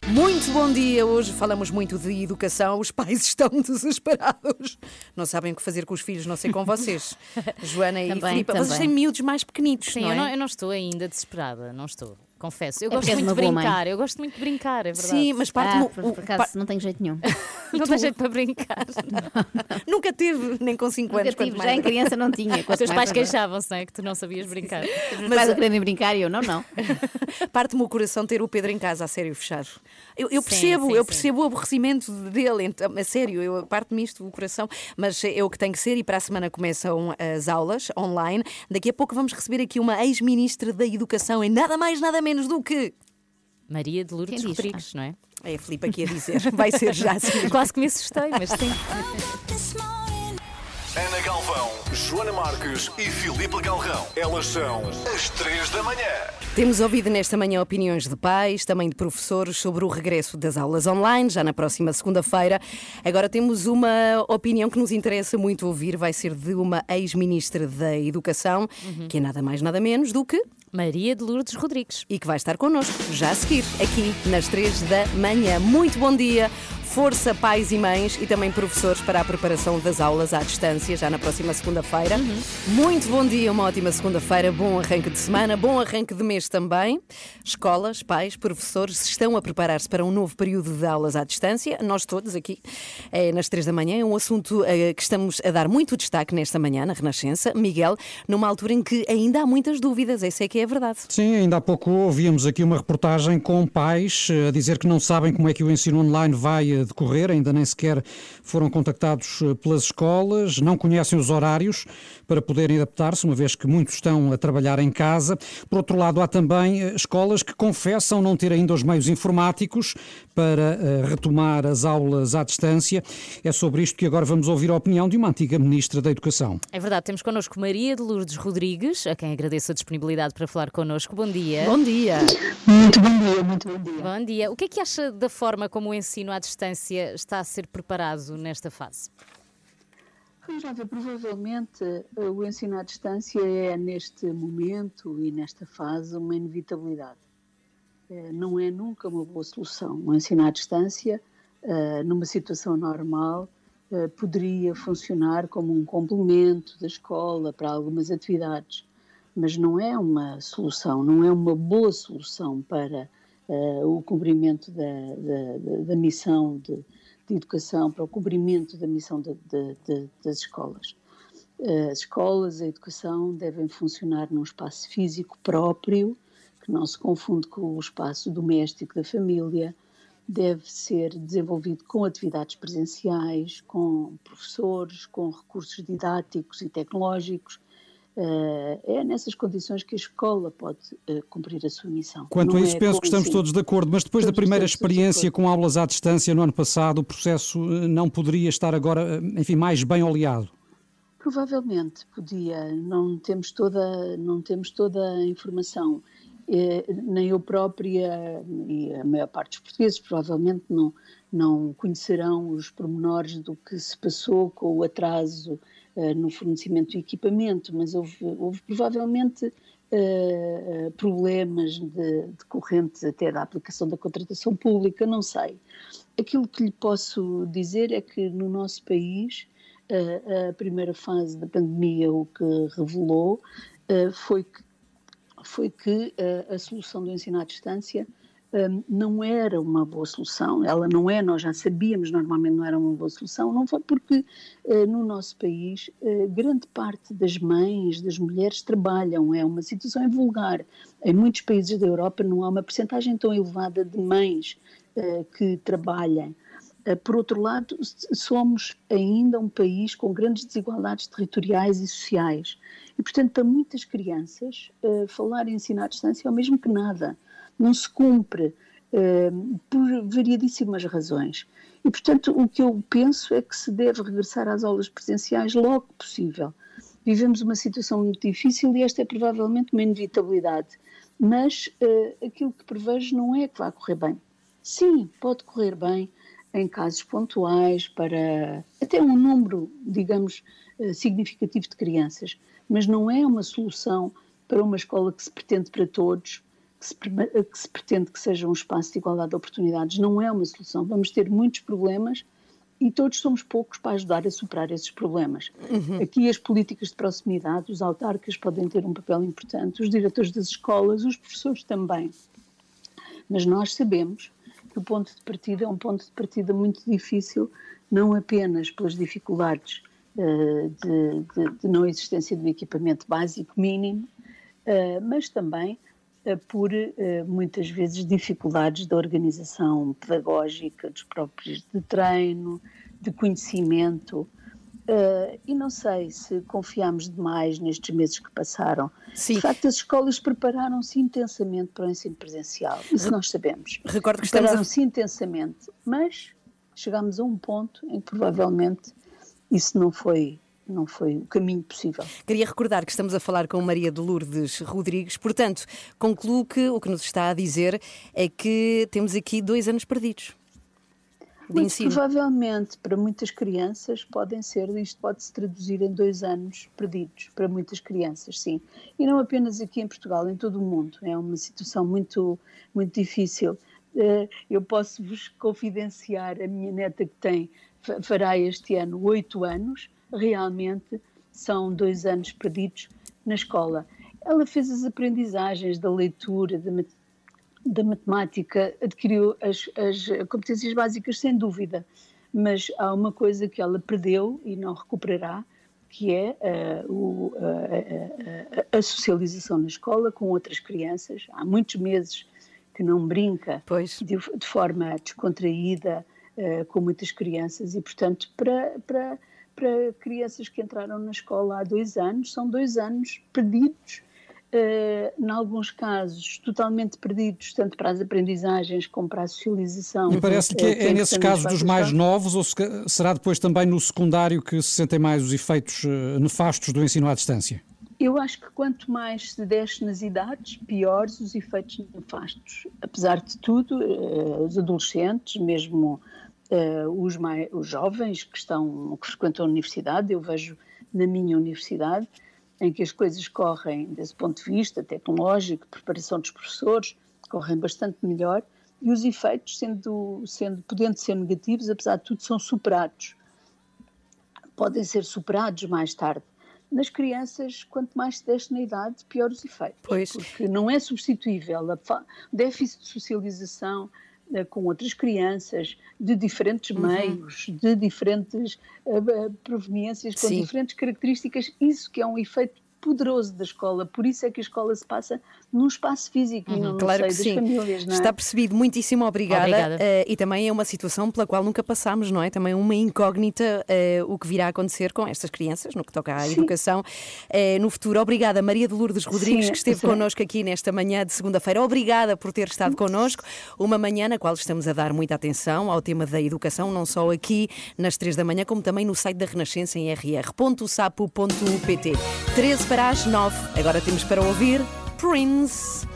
Muito bom dia! Hoje falamos muito de educação. Os pais estão desesperados. Não sabem o que fazer com os filhos, não sei com vocês. Joana e Também, Filipe, vocês também. têm miúdos mais pequenitos, Sim, não eu, é? não, eu não estou ainda desesperada, não estou. Confesso. Eu É gosto muito de boa mãe. brincar, eu gosto muito de brincar, é verdade. Sim, mas Ah, parte-me. por, por acaso não tenho jeito nenhum. Não tem jeito para brincar. Nunca teve, nem com 5 Nunca anos. tive, mais já em criança não tinha. Os teus pais queixavam-se, não é? Que tu não sabias brincar. Os meus pais a quererem brincar e eu não, não. Parte-me o coração ter o Pedro em casa, a sério, fechado. Eu, eu percebo, sim, eu sim. percebo o aborrecimento dele, então, a sério, eu parte-me isto o coração, mas é o que tem que ser e para a semana começam as aulas online. Daqui a pouco vamos receber aqui uma ex-ministra da Educação em nada mais, nada menos do que. Maria de Lourdes Quem diz? Rodrigues, não é? É a Filipe aqui a dizer, vai ser já assim. Quase que me assustei, mas sim. Ana Galvão, Joana Marques e Filipe Galrão. Elas são as três da manhã. Temos ouvido nesta manhã opiniões de pais, também de professores, sobre o regresso das aulas online, já na próxima segunda-feira. Agora temos uma opinião que nos interessa muito ouvir, vai ser de uma ex-ministra da Educação, que é nada mais nada menos do que. Maria de Lourdes Rodrigues. E que vai estar connosco já a seguir, aqui nas três da manhã. Muito bom dia. Força, pais e mães e também professores para a preparação das aulas à distância, já na próxima segunda-feira. Muito bom dia, uma ótima segunda-feira, bom arranque de semana, bom arranque de mês também. Escolas, pais, professores estão a preparar-se para um novo período de aulas à distância. Nós todos aqui, eh, nas três da manhã, é um assunto eh, que estamos a dar muito destaque nesta manhã, na Renascença. Miguel, numa altura em que ainda há muitas dúvidas, essa é que é a verdade. Sim, ainda há pouco ouvíamos aqui uma reportagem com pais eh, a dizer que não sabem como é que o ensino online vai eh, decorrer, ainda nem sequer foram contactados eh, pelas escolas, não conhecem os horários para poderem adaptar-se, uma vez que muitos estão a trabalhar em casa. Por outro lado, há também eh, escolas que confessam não ter ainda os meios informáticos para eh, retomar as aulas à distância. É sobre isto que agora vamos ouvir a opinião de uma antiga Ministra da Educação. É verdade, temos connosco Maria de Lourdes Rodrigues, a quem agradeço a disponibilidade para falar connosco. Bom dia. Bom dia. Muito bom dia, muito bom dia. Bom dia. O que é que acha da forma como o ensino à distância está a ser preparado nesta fase? Vamos provavelmente eh, o ensino à distância é neste momento e nesta fase uma inevitabilidade. Eh, Não é nunca uma boa solução. O ensino à distância, eh, numa situação normal, poderia funcionar como um complemento da escola para algumas atividades, mas não é uma solução, não é uma boa solução para o cumprimento da- da- da missão de, de educação, para o cumprimento da missão de- de- de- das escolas. Eh, As escolas, a educação devem funcionar num espaço físico próprio, que não se confunde com o espaço doméstico da família, deve ser desenvolvido com atividades presenciais, com professores, com recursos didáticos e tecnológicos. Eh, É nessas condições que a escola pode eh, cumprir a sua missão. Quanto Não a isso, é penso que estamos todos de acordo, mas depois da primeira experiência com aulas à distância no ano passado, o processo eh, não poderia estar agora, enfim, mais bem oleado. Provavelmente podia, não temos toda, não temos toda a informação. Nem eu própria e a maior parte dos portugueses provavelmente não, não conhecerão os pormenores do que se passou com o atraso no fornecimento de equipamento, mas houve, houve provavelmente eh, eh, problemas de, até da aplicação da contratação pública, não sei. Aquilo que lhe posso dizer é que no nosso país a- a primeira fase da pandemia o que revelou eh, foi que, foi que eh, a solução do ensino à distância eh, não era uma boa solução. Ela não é, nós já sabíamos, normalmente não era uma boa solução, não foi porque eh, no nosso país eh, grande parte das mães, das mulheres trabalham, é uma situação invulgar. Em muitos países da Europa não há uma percentagem tão elevada de mães eh, que trabalhem. Por outro lado, somos ainda um país com grandes desigualdades territoriais e sociais. E, portanto, para muitas crianças, falar em ensino à distância é o mesmo que nada. Não se cumpre eh, por variedíssimas razões. E, portanto, o que eu penso é que se deve regressar às aulas presenciais logo possível. Vivemos uma situação muito difícil e esta é provavelmente uma inevitabilidade. Mas eh, aquilo que prevejo não é que vá correr bem. Sim, pode correr bem em casos pontuais para até um número, digamos, eh, significativo de crianças, mas não é uma solução para uma escola que se pretende para todos, que se, prema- que se pretende que seja um espaço de igualdade de oportunidades. Não é uma solução. Vamos ter muitos problemas e todos somos poucos para ajudar a superar esses problemas. Aqui as políticas de proximidade, os autarcas podem ter um papel importante, os diretores das escolas, os professores também. Mas nós sabemos que o ponto de partida é um ponto de partida muito difícil, não apenas pelas dificuldades eh, de, de- de não existência do equipamento básico mínimo, eh, mas também eh, por eh, muitas vezes dificuldades da organização pedagógica, dos próprios de treino, de conhecimento. Eh, e não sei se confiamos demais nestes meses que passaram. De facto, as escolas prepararam-se intensamente para o ensino presencial. Isso nós sabemos. Recordo que estamos a- Prepararam-se intensamente, mas chegamos a um ponto em que provavelmente isso não foi, não foi o caminho possível. Queria recordar que estamos a falar com Maria de Lourdes Rodrigues, portanto, concluo que o que nos está a dizer é que temos aqui dois anos perdidos. Muito ensino. provavelmente para muitas crianças podem ser, isto pode se traduzir em dois anos perdidos para muitas crianças, sim. E não apenas aqui em Portugal, em todo o mundo. É uma situação muito, muito difícil. Eh, Eu posso vos confidenciar a minha neta que tem, fa- fará este ano oito anos, realmente são dois anos perdidos na escola. Ela fez as aprendizagens da leitura, da da matemática adquiriu as, as competências básicas sem dúvida, mas há uma coisa que ela perdeu e não recuperará, que é eh, o- a- a- a- socialização na escola com outras crianças. Há muitos meses que não brinca de, de forma descontraída com muitas crianças e, portanto, para, para, para crianças que entraram na escola há dois anos, são dois anos perdidos eh, em alguns casos, totalmente perdidos, tanto para as aprendizagens como para a socialização. E parece que é, é nesses casos dos mais novos ou se será depois também no secundário que se sentem mais os efeitos eh, nefastos do ensino à distância? Eu acho que quanto mais se desce nas idades, piores os efeitos nefastos. Apesar de tudo, eh, os adolescentes, mesmo eh, os, mai- os jovens que estão que frequentam a universidade, eu vejo na minha universidade em que as coisas correm desse ponto de vista tecnológico, preparação dos professores, correm bastante melhor e os efeitos, sendo, sendo podendo ser negativos, apesar de tudo, são superados podem ser superados mais tarde. Nas crianças, quanto mais se desce na idade, pior os efeitos. Porque não é substituível. O déficit de socialização com outras crianças, de diferentes Uhum. meios, de diferentes eh, eh, proveniências, com Sim. diferentes características, isso que é um efeito poderoso da escola. Por isso é que a escola se passa num espaço físico e não no Uhum. Claro seio que das sim. famílias. Não é? Está percebido. Muitíssimo obrigada. Obrigada. Eh, e também é uma situação pela qual nunca passámos, não é? Também uma incógnita eh, o que virá a acontecer com estas crianças, no que toca à Sim. educação eh, no futuro. Obrigada, Maria de Lourdes Rodrigues, Sim, que esteve sim. connosco aqui nesta manhã de segunda-feira. Obrigada por ter estado connosco. Uma manhã na qual estamos a dar muita atenção ao tema da educação, não só aqui nas três da manhã, como também no site da Renascença em rr.sapo.pt. 13 para as 9. Agora temos para ouvir Prince.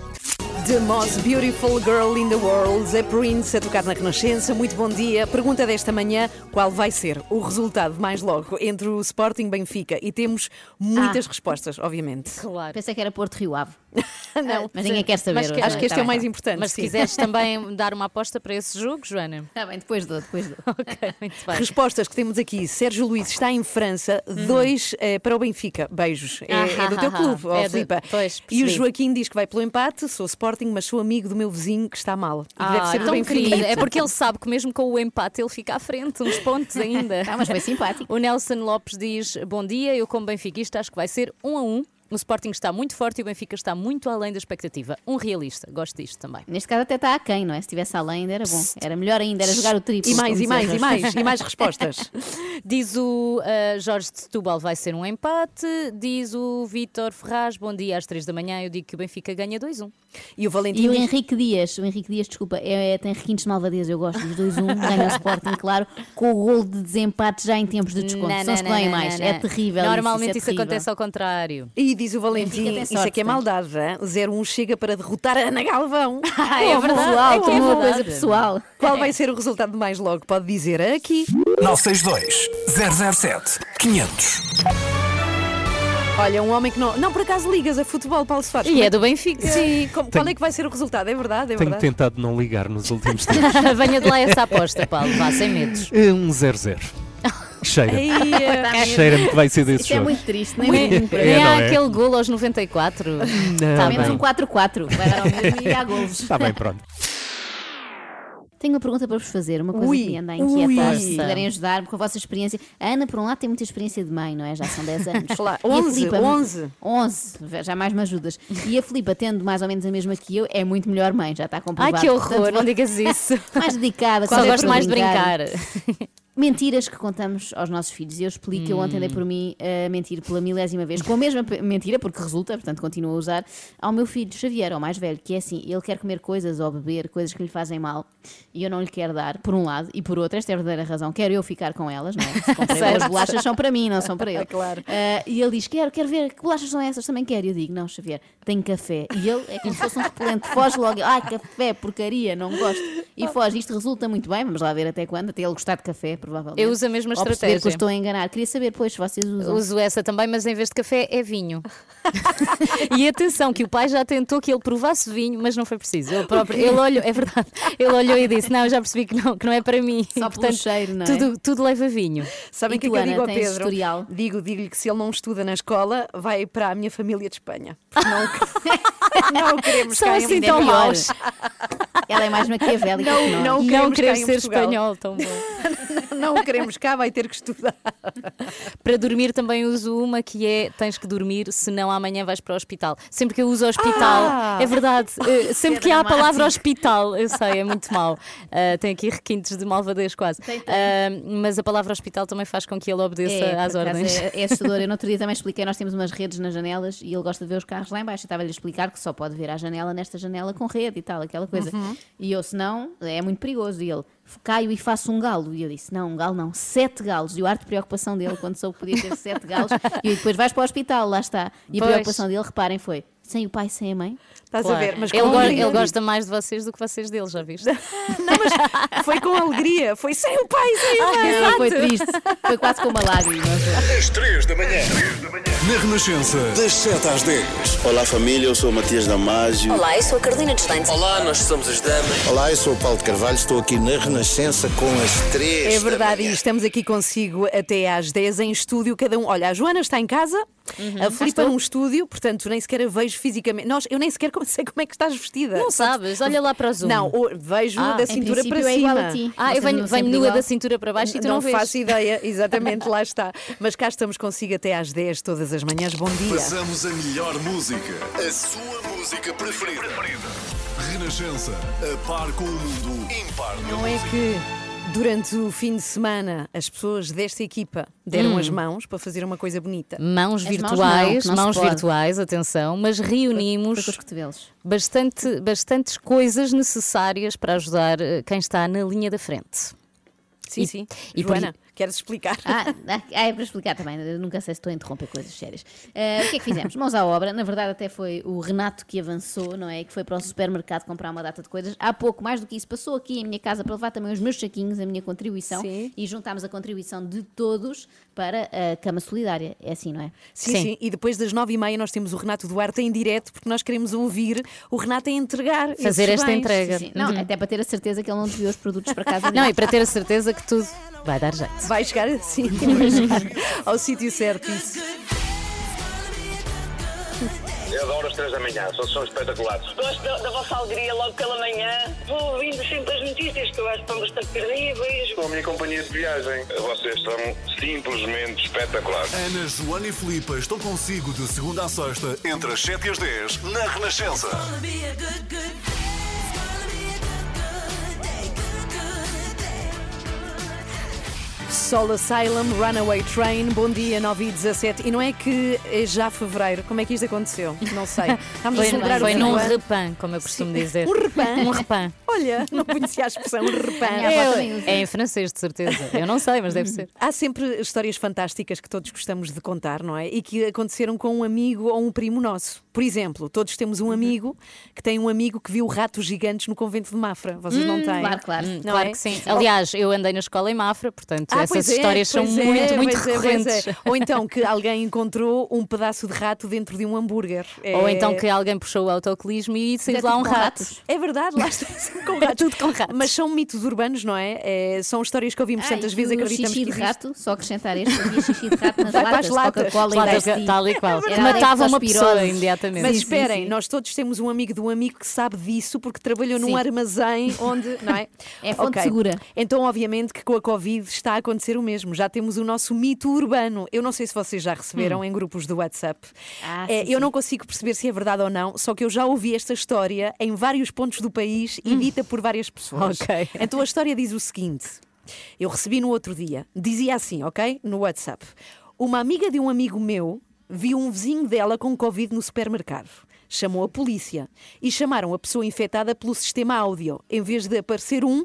The most beautiful girl in the world, a Prince a tocar na Renascença. Muito bom dia. Pergunta desta manhã: qual vai ser o resultado mais logo entre o Sporting Benfica? E temos muitas Ah. respostas, obviamente. Claro. Pensei que era Porto Rio Ave. Não, Mas ninguém quer saber. Hoje, acho não que este Tá é o mais importante. Mas se sim. quiseres também dar uma aposta para esse jogo, Joana. Está bem, depois dou, depois dou. ok, muito bem. Respostas que temos aqui. Sérgio Luís está em França, dois eh, para o Benfica. Beijos. É, é do teu Ah, clube, ó, é Filipa. pois, E o. Joaquim diz que vai pelo empate. Sou Sporting, mas sou amigo do meu vizinho que está mal. Que deve Ah, ser do tão querido. É porque ele sabe que mesmo com o empate ele fica à frente, uns pontos ainda. Ah, mas foi simpático. O Nelson Lopes diz: Bom dia, eu como benfiquista acho que vai ser um a um. O Sporting está muito forte e o Benfica está muito além da expectativa. Um realista, gosto disto também. Neste caso até está aquém, não é? Se estivesse além ainda era bom. Era melhor ainda, era jogar o triplo. E mais, e mais, e mais, e mais respostas. Diz o uh, Jorge de Setúbal vai ser um empate. Diz o Vítor Ferraz, bom dia às 3 da manhã. Eu digo que o Benfica ganha 2-1. E o Valentim E o Henrique Dias, o Henrique Dias, desculpa, é, é- tem requintes de malvadez, eu gosto dos 2-1, ganha o Sporting, claro, com o gol de desempate já em tempos de desconto. Não, São os não, que ganham não, mais. não, É terrível. Normalmente isso, é isso acontece ao contrário. E diz o Benfica Valentim, tem isso é que é maldade, hein? o 01 chega para derrotar a Ana Galvão. Ah, é Como verdade. pessoal, é que é como uma verdade. coisa pessoal. Qual vai ser o resultado mais logo? Pode dizer aqui. 962 007 500. Olha, um homem que não. Não, por acaso ligas a futebol, Paulo Soares. E Como é do Benfica. Sim, como- Tenho- qual é que vai ser o resultado? É verdade, é Tenho verdade. tentado não ligar nos últimos tempos. Venha de lá essa aposta, Paulo, vá, sem medos. É um 0-0. Cheira. Ei, Cheira-me que vai ser desse Isso é jogo. muito triste, nem Nem, muito É, nem não há é? aquele golo aos 94. Não, Está menos não. um 4-4. Vai dar ao mesmo e há golos. Está bem, pronto. Tenho uma pergunta para vos fazer, uma coisa Ui, que me anda a ui. inquietar. Se puderem ajudar com a vossa experiência. A Ana, por um lado, tem muita experiência de mãe, não é? Já são 10 anos. Claro, E a 11, Filipa- 11. 11, já mais me ajudas. E a Filipa, tendo mais ou menos a mesma que eu, é muito melhor mãe, já está comprovado. Ai, que horror, Portanto, não digas isso. mais dedicada. Só é gosto mais de brincar. Mentiras que contamos aos nossos filhos. Eu explico, eu ontem dei Hum. por mim a mentir pela milésima vez, com a mesma mentira, porque resulta, portanto continuo a usar, ao meu filho Xavier, ao mais velho, que é assim: ele quer comer coisas ou beber coisas que lhe fazem mal e eu não lhe quero dar, por um lado, e por outro, esta é a verdadeira razão, quero eu ficar com elas, não é? Boas bolachas são para mim, não são para ele. Claro. Ah, e ele diz: Quero, quero ver que bolachas são essas, também quero. E eu digo: Não, Xavier, tem café. E ele é como se fosse um repelente, foge logo. Ai, café, porcaria, não gosto. E foge. Isto resulta muito bem, vamos lá ver até quando, até ele gostar de café, provavelmente. Eu uso a mesma Ou estratégia. que eu estou a enganar. Queria saber, pois, se vocês usam. Uso essa também, mas em vez de café é vinho. e atenção, que o pai já tentou que ele provasse vinho, mas não foi preciso. Ele, próprio, ele olhou, é verdade, ele olhou e disse: Não, já percebi que não, que não é para mim. Só pelo cheiro, não é? Tudo, tudo leva vinho. Sabem o que é tu, que eu Ana, digo ao Pedro? historial? Digo, digo-lhe que se ele não estuda na escola, vai para a minha família de Espanha. Porque não, não o queremos São assim tão maus. Ela é mais maquiavélica Não, que nós. não Não queremos querer ser Portugal. espanhol, tão bom. Não o queremos cá, vai ter que estudar. Para dormir também uso uma que é tens que dormir, senão amanhã vais para o hospital. Sempre que eu uso hospital, Ah! é verdade, eh, sempre que há a palavra hospital, eu sei, é muito mau. Ah, tem aqui requintes de malvadez quase. Ah, mas a palavra hospital também faz com que ele obedeça É, às ordens. É, é assustador. Eu no outro dia também expliquei, nós temos umas redes nas janelas e ele gosta de ver os carros lá em baixo. Eu estava-lhe a explicar que só pode ver à janela nesta janela com rede e tal, aquela coisa. Uhum. E eu, se não, é muito perigoso. E ele, caio e faço um galo. E eu disse, não, um galo não, sete galos. E o ar de preocupação dele, quando soube que podia ter sete galos. E depois vais para o hospital, lá está. E a Pois. preocupação dele, reparem, foi sem o pai, sem a mãe. Estás Claro. a ver? Mas ele, go- alegria. ele gosta mais de vocês do que vocês dele, já viste? Foi com alegria. Foi sem o pai, sem a mãe. Não, foi triste. Foi quase com uma lágrima. Às 3 da manhã. Na Renascença, das 7 às 10. Olá família, eu sou o Matias Damasio. Olá, eu sou a Carolina Distante. Olá, nós somos as damas. Olá, eu sou o Paulo de Carvalho, estou aqui na Renascença com as três. É verdade, e estamos aqui consigo até às 10 em estúdio, cada um. Olha, a Joana está em casa, a Filipa num estúdio, portanto nem sequer a vejo fisicamente. Nós, eu nem sequer sei como é que estás vestida. Não sabes, olha lá para o Zoom. Não, vejo Ah, da cintura para é cima. igual a ti. Ah, eu Vocês venho, venho sempre nua da cintura para baixo e tu não, não vês. faço ideia, exatamente, lá está. Mas cá estamos consigo até às 10 todas as manhãs. Bom dia. Passamos a melhor música. A sua música preferida. Renascença. A par com o mundo. Impar Não é música. que durante o fim de semana as pessoas desta equipa deram Hum. as mãos para fazer uma coisa bonita. Mãos As mãos virtuais, não, que não se mãos virtuais, atenção, mas reunimos bastante, bastantes coisas necessárias para ajudar eh, quem está na linha da frente. Sim, E- sim. e por- Joana, queres explicar? Ah, ah, é para explicar também, eu nunca sei se estou a interromper coisas sérias. Ah, o que é que fizemos? Mãos à obra, na verdade até foi o Renato que avançou, não é? Que foi para o supermercado comprar uma data de coisas. Há pouco, mais do que isso, passou aqui em minha casa para levar também os meus saquinhos, a minha contribuição, Sim. e juntámos a contribuição de todos para a cama solidária. É assim, não é? Sim, sim, E depois das nove e meia nós temos o Renato Duarte em direto porque nós queremos ouvir o Renato a entregar. Fazer esta bens. entrega. Sim, Não, até para ter a certeza que ele não desviou os produtos para casa Não, e para ter a certeza que tudo vai dar jeito. Vai chegar assim, vai chegar ao sítio certo. Isso. Eu adoro as três da manhã, são, são espetaculares. Gosto da, da vossa alegria logo pela manhã. Vou ouvindo sempre as notícias que eu acho que estão bastante terríveis. Sou a minha companhia de viagem. Vocês são simplesmente espetaculares. Ana, Joana e Filipa estão consigo de segunda a sexta, entre as 7 e as 10, na Renascença. Soul Asylum, Runaway Train, bom dia, 9 e 17. E não é que é já fevereiro, como é que isto aconteceu? Não sei. Estamos a Foi, celebrar foi o num repan, como eu costumo dizer. Um repan? Um repan. Olha, não conhecia a expressão repan. É, é em francês, de certeza. Eu não sei, mas deve ser. Há sempre histórias fantásticas que todos gostamos de contar, não é? E que aconteceram com um amigo ou um primo nosso. Por exemplo, todos temos Uhum. um amigo que tem um amigo que viu ratos gigantes no convento de Mafra. Vocês não Hum, têm? claro, claro. Não claro é? que sim. Aliás, eu andei na escola em Mafra, portanto, Ah, essas é, histórias são é, muito, muito é, recorrentes. é. Ou então que alguém encontrou um pedaço de rato dentro de um hambúrguer. Ou É- então que alguém puxou o autocolismo e saiu É lá um rato. É verdade, lá está com ratos. tudo com ratos. Mas são mitos urbanos, não é? É, são histórias que ouvimos Ah, tantas vezes acreditamos xixi que de rato, só acrescentar este, havia xixi de rato nas Vai latas, latas. Coca-Cola e tal e qual. Matava uma pessoa imediatamente. Exatamente. Mas Sim, sim, esperem, sim. nós todos temos um amigo de um amigo que sabe disso porque trabalhou num Sim. armazém onde, não é? É fonte Ok. segura. Então, obviamente, que com a Covid está a acontecer o mesmo. Já temos o nosso mito urbano. Eu não sei se vocês já receberam Hum. em grupos do WhatsApp. Ah, É, sim, eu sim. não consigo perceber se é verdade ou não, só que eu já ouvi esta história em vários pontos do país e dita por várias pessoas. Hum. Ok. Então a história diz o seguinte: eu recebi no outro dia, dizia assim, ok? No WhatsApp. Uma amiga de um amigo meu viu um vizinho dela com Covid no supermercado. Chamou a polícia e chamaram a pessoa infectada pelo sistema áudio. Em vez de aparecer um,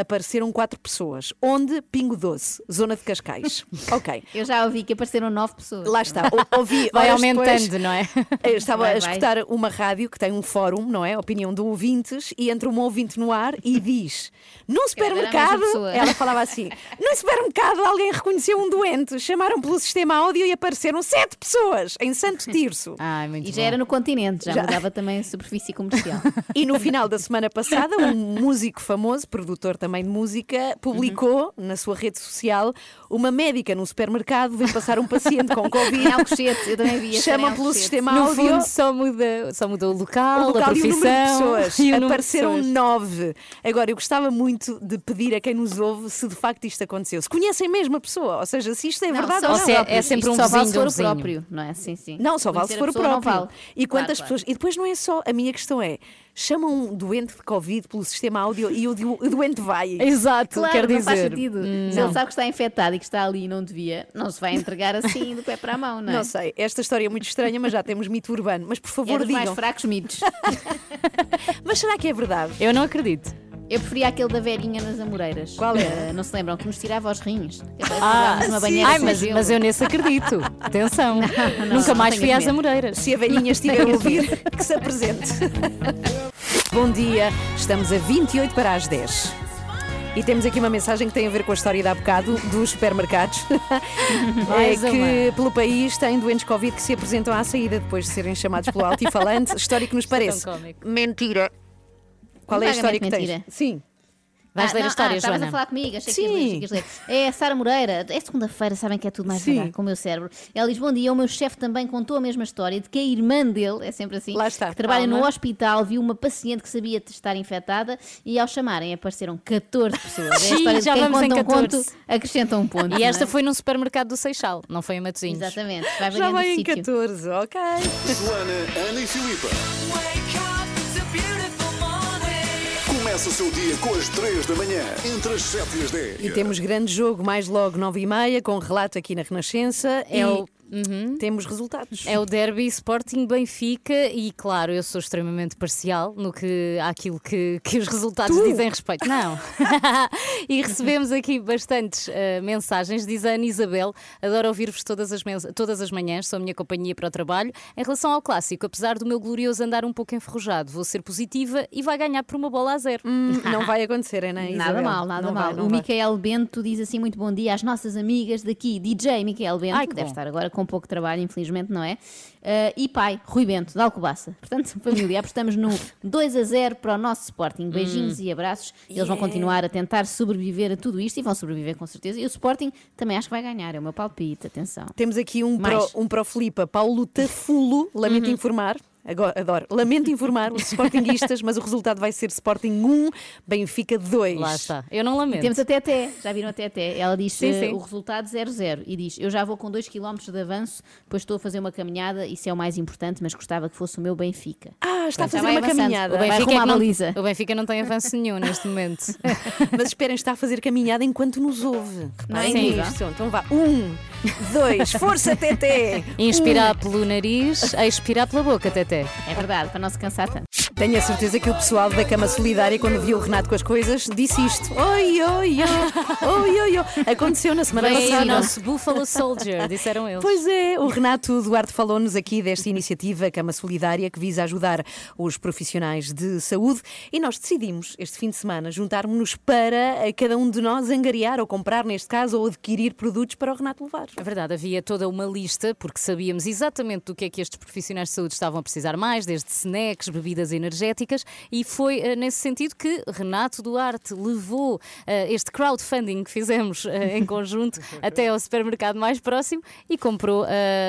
apareceram quatro pessoas. Onde? Pingo Doce, zona de Cascais. ok. Eu já ouvi que apareceram nove pessoas. Lá está, ou- ouvi. Vai aumentando, depois- não é? Eu estava Vai, a vai. escutar uma rádio que tem um fórum, não é? Opinião de ouvintes, e entra um ouvinte no ar e diz: Num supermercado. Ela falava assim: Num supermercado alguém reconheceu um doente, chamaram pelo sistema áudio e apareceram sete pessoas em Santo Tirso. Ai, muito E já era no continente, já, Já. mudava também a superfície comercial. E no final da semana passada, um músico famoso, produtor também de música, publicou na sua rede social uma médica num supermercado vem passar um paciente com Covid. Em Alcochete, eu também vi Chama pelo Alcochete. sistema No áudio. fundo, só muda, só muda o local, o local a e o número de profissão pessoas. e o de Apareceram pessoas. nove. Agora, eu gostava muito de pedir a quem nos ouve se de facto isto aconteceu. Se conhecem mesmo a pessoa, ou seja, se isto é Não, verdade ou não. se é- é sempre Isto um só vale vizinho se de um for o próprio, não é? Sim, sim. Não, só vale se Conhecer for o próprio. Vale. E quantas Claro, pessoas. E depois não é só. A minha questão é: chamam um doente de Covid pelo sistema áudio e o, do- o doente vai. Exato, Claro, quer não dizer. faz sentido. Hum, Se ele sabe que está infectado e que está ali e não devia, não se vai entregar assim do pé para a mão, não é? Não sei, esta história é muito estranha, mas já temos mito urbano. Mas por É favor, dos mais digam. fracos mitos. Mas será que é verdade? Eu não acredito. Eu preferia aquele da velhinha nas Amoreiras. Qual é? Eh, não se lembram? Que nos tirava os rins. Que Ah, uma sim. banheira Ai, mas, mas eu nesse acredito. Atenção. não, Nunca não mais tenhas fui às. Amoreiras. Se a velhinha estiver a ouvir, que se apresente. Bom dia, estamos a 28 para as 10. E temos aqui uma mensagem que tem a ver com a história de há bocado dos supermercados. é que pelo país tem doentes Covid que se apresentam à saída depois de serem chamados pelo altifalante. História que nos parece tão cómico. mentira. Qual é a história que Vagamente tens? mentira. Sim. Vais Ah, ler não, a história, ah, estavas Joana? a falar comigo, achei Sim. que ias ler, que ias ler. É a Sara Moreira, é segunda-feira, sabem que é tudo mais Sim. devagar com o meu cérebro. Ela diz: Bom dia, o meu chefe também contou a mesma história de que a irmã dele, é sempre assim, Lá está, que trabalha calma. no hospital, viu uma paciente que sabia estar infectada e ao chamarem apareceram 14 pessoas. É a Sim, história de já quem vamos em conta um 14. conto, acrescenta um ponto. E esta é? foi num supermercado do Seixal, não foi em Matosinhos. Exatamente, vai Já vai em sítio. 14, ok. Joana, Ana e Filipa. Começa o seu dia com as 3 da manhã, entre as 7 e as 10. E temos grande jogo mais logo 9 e meia, com relato aqui na Renascença. É e o- temos resultados. É o derby Sporting Benfica e, claro, eu sou extremamente parcial no que àquilo que, que os resultados Tu? dizem respeito. Não. e recebemos aqui bastantes eh, mensagens. Diz a Ana Isabel: adoro ouvir-vos todas as, todas as manhãs, sou a minha companhia para o trabalho. Em relação ao clássico, apesar do meu glorioso andar um pouco enferrujado, vou ser positiva e vai ganhar por uma bola a zero. Hum, não vai acontecer, é, né, Nada Isabel? mal, nada Não mal. vai, o vai. Micael Bento diz assim muito bom dia às nossas amigas daqui, DJ Micael Bento, Ai, que deve bom. estar agora com pouco trabalho, infelizmente, não é? Ah, e pai, Rui Bento, de Alcobaça. Portanto, família, apostamos no 2 a 0 para o nosso Sporting. Beijinhos e abraços. Eles vão continuar a tentar sobreviver a tudo isto e vão sobreviver com certeza. E o Sporting também acho que vai ganhar, é o meu palpite, atenção. Temos aqui um Mais. pro, um pro Filipa, Paulo Tafulo, lamento Uhum. informar. Agora, adoro. Lamento informar os Sportinguistas, mas o resultado vai ser Sporting 1, Benfica 2. Lá está. Eu não lamento. Temos a Teté, já viram a Teté? Ela diz Sim, sim. o resultado 0-0 e diz: Eu já vou com 2 km de avanço, pois estou a fazer uma caminhada, isso é o mais importante, mas gostava que fosse o meu Benfica. Ah, está a Pronto, já fazer uma avançando. caminhada. O Benfica, é a não, baliza. o Benfica não tem avanço nenhum neste momento. Mas esperem, está a fazer caminhada enquanto nos ouve. Não é Reparem nisto. Então vá. Um, dois, força, Teté! Inspirar pelo nariz, expirar pela boca, Teté. É verdade, para não se cansar tanto. Tenho a certeza que o pessoal da Cama Solidária, quando viu o Renato com as coisas, disse isto. Oi, oi, oi, oi, oi, oi. Aconteceu na semana aí o passada. nosso Buffalo Soldier, disseram eles. Pois é, o Renato Duarte falou-nos aqui desta iniciativa Cama Solidária que visa ajudar os profissionais de saúde e nós decidimos este fim de semana juntarmos-nos para eh, cada um de nós angariar ou comprar, neste caso, ou adquirir produtos para o Renato levar. É verdade, havia toda uma lista, porque sabíamos exatamente do que é que estes profissionais de saúde estavam a precisar mais, desde snacks, bebidas energéticas e foi eh, nesse sentido que Renato Duarte levou eh, este crowdfunding que fizemos eh, em conjunto até ao supermercado mais próximo e comprou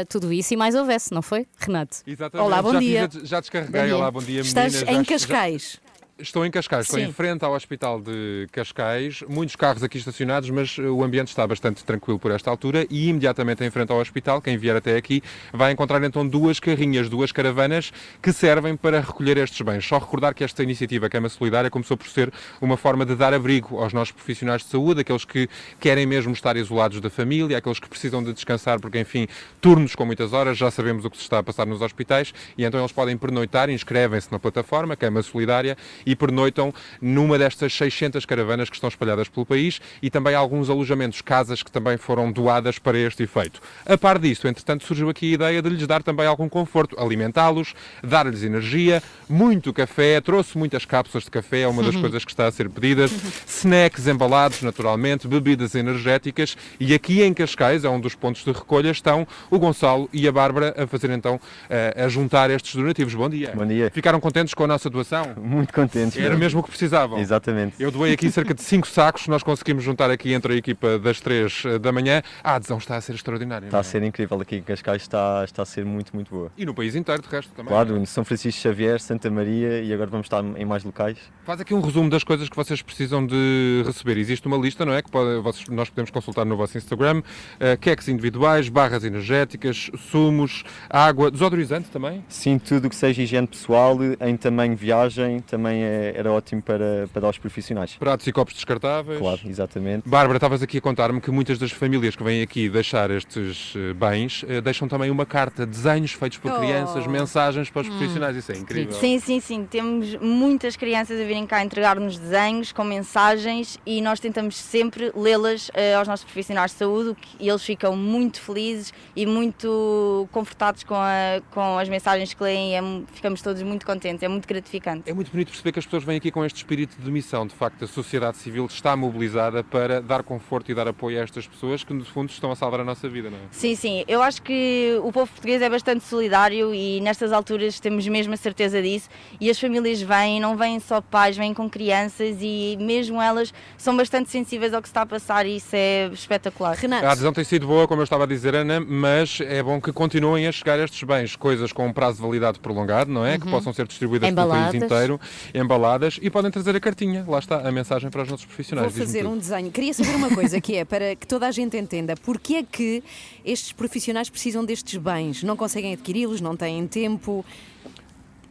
tudo isso e mais houvesse, não foi, Renato? Exatamente. Olá, bom já dia. fiz já descarreguei. Bom dia. Olá, bom dia, Estás meninas. em Já- já- Cascais. Estou em Cascais, estou Sim. em frente ao Hospital de Cascais, muitos carros aqui estacionados, mas eh, o ambiente está bastante tranquilo por esta altura e imediatamente em frente ao hospital, quem vier até aqui vai encontrar então duas carrinhas, duas caravanas que servem para recolher estes bens. Só recordar que esta iniciativa Cama Solidária começou por ser uma forma de dar abrigo aos nossos profissionais de saúde, aqueles que querem mesmo estar isolados da família, aqueles que precisam de descansar porque, enfim, turnos com muitas horas, já sabemos o que se está a passar nos hospitais e então eles podem pernoitar, inscrevem-se na plataforma Cama Solidária e pernoitam numa destas 600 caravanas que estão espalhadas pelo país e também alguns alojamentos, casas que também foram doadas para este efeito. A par disto, entretanto, surgiu aqui a ideia de lhes dar também algum conforto, alimentá-los, dar-lhes energia, muito café, trouxe muitas cápsulas de café, é uma das coisas que está a ser pedidas, snacks embalados, naturalmente, bebidas energéticas e aqui em Cascais, é um dos pontos de recolha, estão o Gonçalo e a Bárbara a fazer então, eh, a juntar estes donativos. Bom dia. Bom dia. Ficaram contentes com a nossa doação? Muito contentes. Era mesmo o que precisavam. Exatamente. Eu doei aqui cerca de 5 sacos, nós conseguimos juntar aqui entre a equipa das 3 da manhã. A adesão está a ser extraordinária. Está não a é? ser incrível aqui em Cascais, está, está a ser muito, muito boa. E no país inteiro, de resto, também. Claro, no São Francisco Xavier, Santa Maria e agora vamos estar em mais locais. Faz aqui um resumo das coisas que vocês precisam de receber. Existe uma lista, não é? Que pode- vocês- nós podemos consultar no vosso Instagram. Uh, queques individuais, barras energéticas, sumos, água, desodorizante também. Sim, tudo o que seja higiene pessoal, em tamanho viagem, também é- era ótimo para, para dar aos profissionais. Pratos e copos descartáveis. Claro, exatamente. Bárbara, estavas aqui a contar-me que muitas das famílias que vêm aqui deixar estes eh, bens eh, deixam também uma carta, desenhos feitos por Oh. crianças, mensagens para os Hum. profissionais. Isso é incrível. Sim, sim, sim. Temos muitas crianças a virem cá entregar-nos desenhos com mensagens e nós tentamos sempre lê-las eh, aos nossos profissionais de saúde e eles ficam muito felizes e muito confortados com, a- com as mensagens que leem. e é ficamos todos muito contentes, é muito gratificante. É muito bonito perceber que as pessoas vêm aqui com este espírito de missão. De facto, a sociedade civil está mobilizada para dar conforto e dar apoio a estas pessoas que, no fundo, estão a salvar a nossa vida, não é? Sim, sim. Eu acho que o povo português é bastante solidário e nestas alturas temos mesmo a certeza disso. E as famílias vêm, não vêm só pais, vêm com crianças e mesmo elas são bastante sensíveis ao que se está a passar e isso é espetacular. A adesão tem sido boa, como eu estava a dizer, Ana, mas é bom que continuem a chegar estes bens, coisas com um prazo de validade prolongado, não é? Que Uhum. possam ser distribuídas pelo Embaladas. país inteiro, embaladas, e podem trazer a cartinha. Lá está a mensagem para os nossos profissionais. Vou fazer um desenho. Queria saber uma coisa que é para que toda a gente entenda porque é que estes profissionais precisam destes bens, não conseguem adquiri-los, não têm tempo.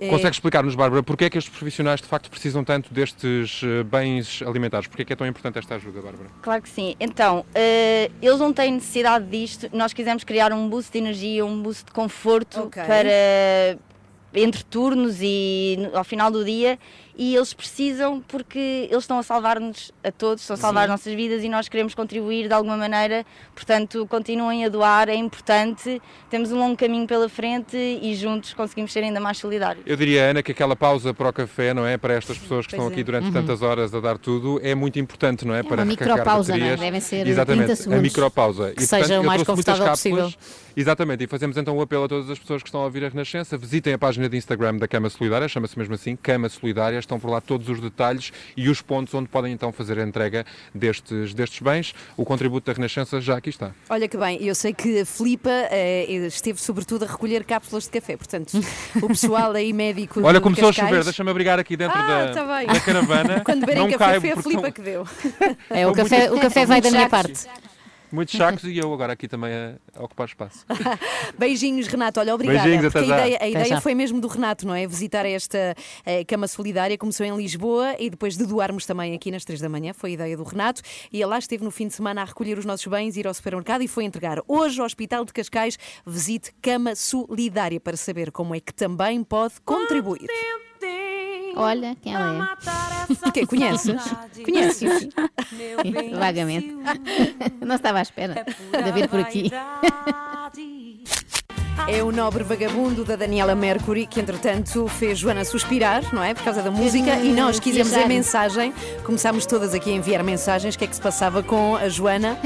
É- Consegue explicar-nos, Bárbara, porque é que estes profissionais de facto precisam tanto destes eh, bens alimentares? Porque é que é tão importante esta ajuda, Bárbara? Claro que sim. Então, eh, eles não têm necessidade disto. Nós quisemos criar um boost de energia, um boost de conforto Ok. para entre turnos e no- ao final do dia. E eles precisam porque eles estão a salvar-nos a todos, estão a salvar Sim. as nossas vidas e nós queremos contribuir de alguma maneira. Portanto, continuem a doar, é importante. Temos um longo caminho pela frente e juntos conseguimos ser ainda mais solidários. Eu diria, Ana, que aquela pausa para o café, não é? Para estas pessoas que Pois estão aqui é. durante Uhum. tantas horas a dar tudo, é muito importante, não é? para uma micropausa, não é? Devem ser Exatamente, 30 a segundos. micropausa. Que seja o mais confortável cápsulas. Exatamente, e fazemos então um apelo a todas as pessoas que estão a ouvir a Renascença. Visitem a página de Instagram da Cama Solidária, chama-se mesmo assim, Cama Solidária. Estão por lá todos os detalhes e os pontos onde podem então fazer a entrega destes, destes bens. O contributo da Renascença já aqui está. Olha que bem, eu sei que a Filipa eh, esteve sobretudo a recolher cápsulas de café, portanto, o pessoal aí médico. Olha, começou a Cascais- chover, deixa-me abrigar aqui dentro Ah, da, tá da caravana. Quando beberem Não café, foi a Filipa que deu. É, o café, o café vai da minha parte. Muitos sacos e eu agora aqui também a, a ocupar espaço. Beijinhos, Renato. Olha, obrigada. Beijinhos, a ideia, a Até ideia já. foi mesmo do Renato, não é? Visitar esta eh, cama solidária. Começou em Lisboa e depois de doarmos também aqui nas três da manhã. Foi a ideia do Renato. E ele lá esteve no fim de semana a recolher os nossos bens, ir ao supermercado e foi entregar. Hoje, ao Hospital de Cascais, visite Cama Solidária para saber como é que também pode contribuir. Olha, quem ela é? O quê? Conheces? Conheces? Vagamente. Não estava à espera de ver por aqui. É o nobre vagabundo da Daniela Mercury, que entretanto fez Joana suspirar, não é? Por causa da música. E nós quisemos a mensagem. Começámos todas aqui a enviar mensagens. O que é que se passava com a Joana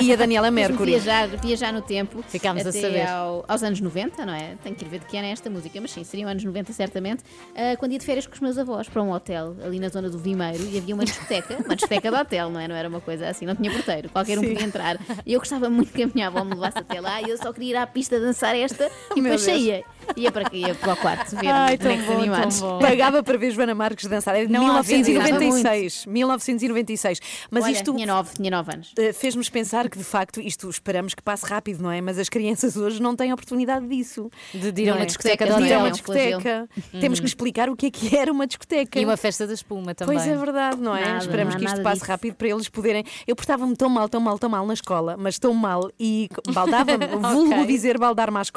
e a Daniela Mercury? Viajar, viajar no tempo. Ficámos a saber. ao- aos anos 90, não é? Tenho que ir ver de que ano é esta música, mas sim, seriam anos 90 certamente. ah, quando ia de férias com os meus avós para um hotel ali na zona do Vimeiro e havia uma discoteca, uma discoteca de hotel, não é? Não era uma coisa assim, não tinha porteiro, qualquer um Sim. podia entrar. E eu gostava muito que a minha avó me levasse até lá e eu só queria ir à pista dançar esta e Meu depois saía. Ia para, ia para o quarto ver Ai, tão bom, animados. tão bom. Pagava para ver Joana Marques dançar. É de Não há vida, 1996. 1996. Mas Olha, isto tinha nove, tinha nove anos. eh, fez-nos pensar que, de facto, isto esperamos que passe rápido, não é? Mas as crianças hoje não têm oportunidade disso. De, ir a uma é? discoteca de ir a uma discoteca. Uhum. Temos que explicar o que é que era uma discoteca. E uma festa da espuma também. Pois é verdade, não é? Nada, Esperamos não que isto passe disso. rápido para eles poderem. Eu portava-me tão mal, tão mal, tão mal na escola, mas tão mal e baldava-me, vulgo dizer baldar-me à escola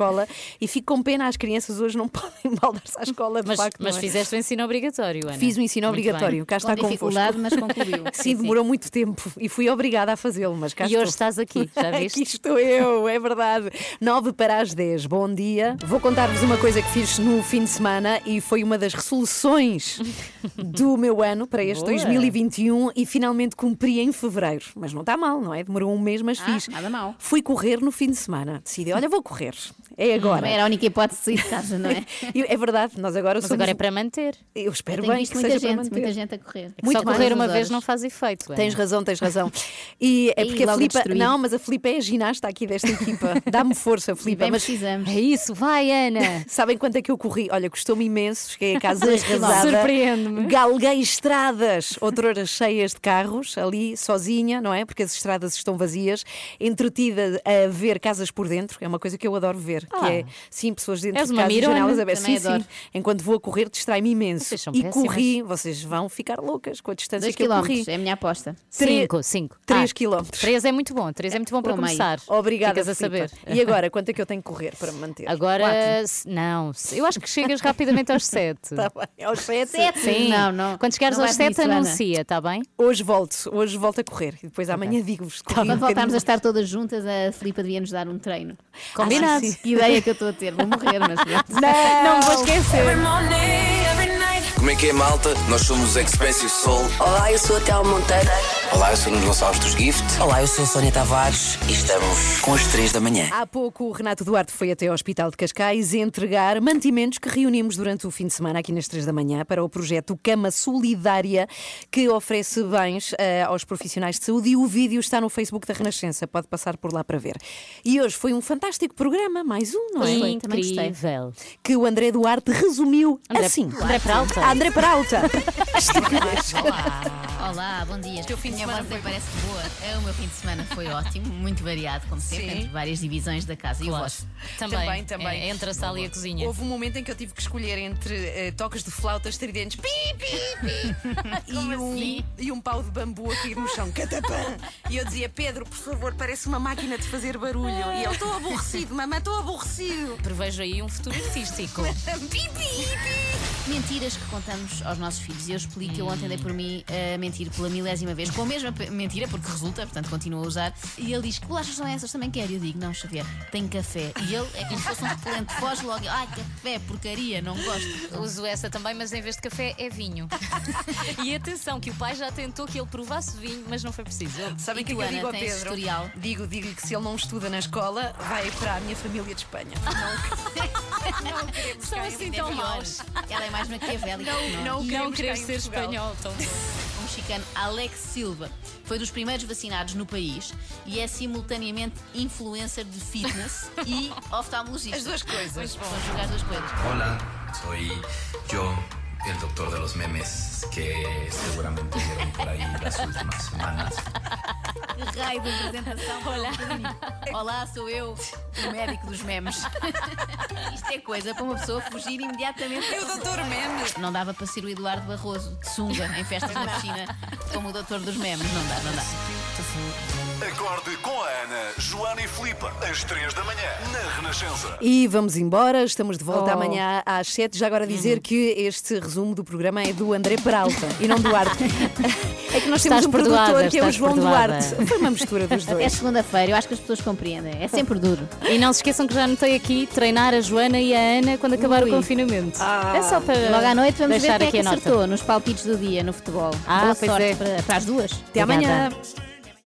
e fico com pena, as crianças hoje não podem baldar-se à escola, de Mas, facto. mas é? fizeste o ensino obrigatório, Ana. Fiz o ensino Muito obrigatório, bem. cá está Com dificuldade, mas concluiu. Sim. demorou muito tempo e fui obrigada a fazê-lo, mas cá E estou. hoje estás aqui, já viste? Aqui estou eu, é verdade. 9 para as 10, bom dia. Vou contar-vos uma coisa que fiz no fim de semana e foi uma das resoluções do meu ano para este Boa. 2021 e finalmente cumpri em fevereiro. Mas não está mal, não é? Demorou um mês, mas Ah, fiz. nada mal. Fui correr no fim de semana. Decidi, olha, vou correr. É agora. Era a única hipótese de casa, não é? E É verdade, nós agora Mas somos... agora é para manter. Eu espero Eu bem que muita seja para gente, muita gente a correr. É Muito só correr uma horas. vez não faz efeito. Tens razão, tens razão. E é porque a logo a Filipa. Não, mas a Filipa é a ginasta aqui desta equipa. Dá-me força, Filipa. bem Mas precisamos. É isso, vai, Ana. sabem quanto é que eu corri? Olha, custou-me imenso. Cheguei a casa arrasada. Surpreende-me. Galguei estradas, outroras cheias de carros, ali sozinha, não é? Porque as estradas estão vazias, entretida a ver casas por dentro. É uma coisa que eu adoro ver. Que Ah. é, sim, pessoas dentro És de uma casas, mirona. janelas abertas. Sim, sim. Enquanto vou a correr, distrai-me imenso. Vocês são E péssimas. corri, vocês vão ficar loucas com a distância Dois que eu corri. é a minha aposta. Tre- Cinco, cinco. Três Ah, quilómetros. Três é muito bom, três é muito bom para começar. Obrigada, Ficas a saber. E agora, quanto é que eu tenho que correr para me manter? Agora, Quatro. não, eu acho que chegas rapidamente aos sete. Tá bem, aos sete. Sete? Sim. Não, não. Quando chegares Não aos vais sete, nisso, Ana. anuncia, está bem? Hoje volto, hoje volto a correr e depois amanhã digo-vos. Quando voltarmos bocadinho. a estar todas juntas, a Filipa devia nos dar um treino. Combinado. Que ideia que eu estou a ter. Vou morrer, mas pronto. Não vou esquecer. Every morning, every night. Como é que é, malta? Nós somos os Expensive Soul. Olá, eu sou a Théo Monteiro. Olá, eu sou o Nuno Gonçalves dos Gift. Olá, eu sou a Sónia Tavares e estamos com as 3 da manhã. Há pouco o Renato Duarte foi até ao Hospital de Cascais entregar mantimentos que reunimos durante o fim de semana aqui nas 3 da manhã para o projeto Cama Solidária que oferece bens eh, aos profissionais de saúde e o vídeo está no Facebook da Renascença, pode passar por lá para ver. E hoje foi um fantástico programa, mais um, não é? Gostei. Incrível. Que o André Duarte resumiu André- assim. André Peralta. Ah, André Peralta. Olá, olá, bom dia. teu fim de Minha semana foi- parece boa. É, O meu fim de semana foi ótimo, muito variado, como sempre, Sim. entre várias divisões da casa. E o Claro. vosso? Também, Também, também. É, entre a sala e a cozinha. Houve um momento em que eu tive que escolher entre eh, toques de flauta estridentes pi, pi, pi, e, um, assim? e um pau de bambu a cair no chão. Catapã! E eu dizia, Pedro, por favor, parece uma máquina de fazer barulho. E ele, estou aborrecido, mamãe, estou aborrecido. Prevejo aí um futuro artístico. Pi, pi, pi. Mentiras que contamos aos nossos filhos. Eu explico, eu ontem dei por mim a mentir pela milésima vez, com a mentira, porque resulta, portanto continuo a usar. E ele diz: Que bolachas são essas? Também quero. E eu digo: Não, Xavier, tem café. E ele é como se fosse um repelente, foge logo. Ai, café, porcaria, não gosto. Uso essa também, mas em vez de café é vinho. e atenção, que o pai já tentou que ele provasse vinho, mas não foi preciso. Sabem o que é que eu digo ao tens Pedro? historial? Digo, digo-lhe que se ele não estuda na escola, vai para a minha família de Espanha. Não, não queremos São assim tão maus. Ela é mais maquiavélica que nós. não Não queremos ser espanhol, tão mexicano Alex Silva foi dos primeiros vacinados no país e é simultaneamente influencer de fitness e oftalmologista. As duas coisas. Vão jogar as duas coisas. Hola, soy yo, el doctor de los memes que seguramente vieron por ahí las últimas semanas. Que raio de apresentação. Olá. Olá, sou eu, o médico dos memes. Isto é coisa para uma pessoa fugir imediatamente. É o doutor Meme. Não dava para ser o Eduardo Barroso, de sunga, em festas na piscina, como o doutor dos memes. Não dá, não dá. Acorde com a Ana, Joana e Filipe, às 3 da manhã, na Renascença. E vamos embora, estamos de volta Oh. amanhã às 7. Já agora dizer que este resumo do programa é do André Peralta e não do Duarte. É que nós temos Estás um perdoada, produtor que é o estás João perdoada. Duarte. Foi uma mistura dos É dois. segunda-feira, eu acho que as pessoas compreendem. É sempre duro. E não se esqueçam que já anotei aqui treinar a Joana e a Ana quando acabar Ui. o confinamento. é só para Logo à noite vamos ver deixar quem é aqui que a nota. acertou nos palpites do dia no futebol. Ah, Boa pois sorte é. para, para as duas. Até Obrigada. amanhã.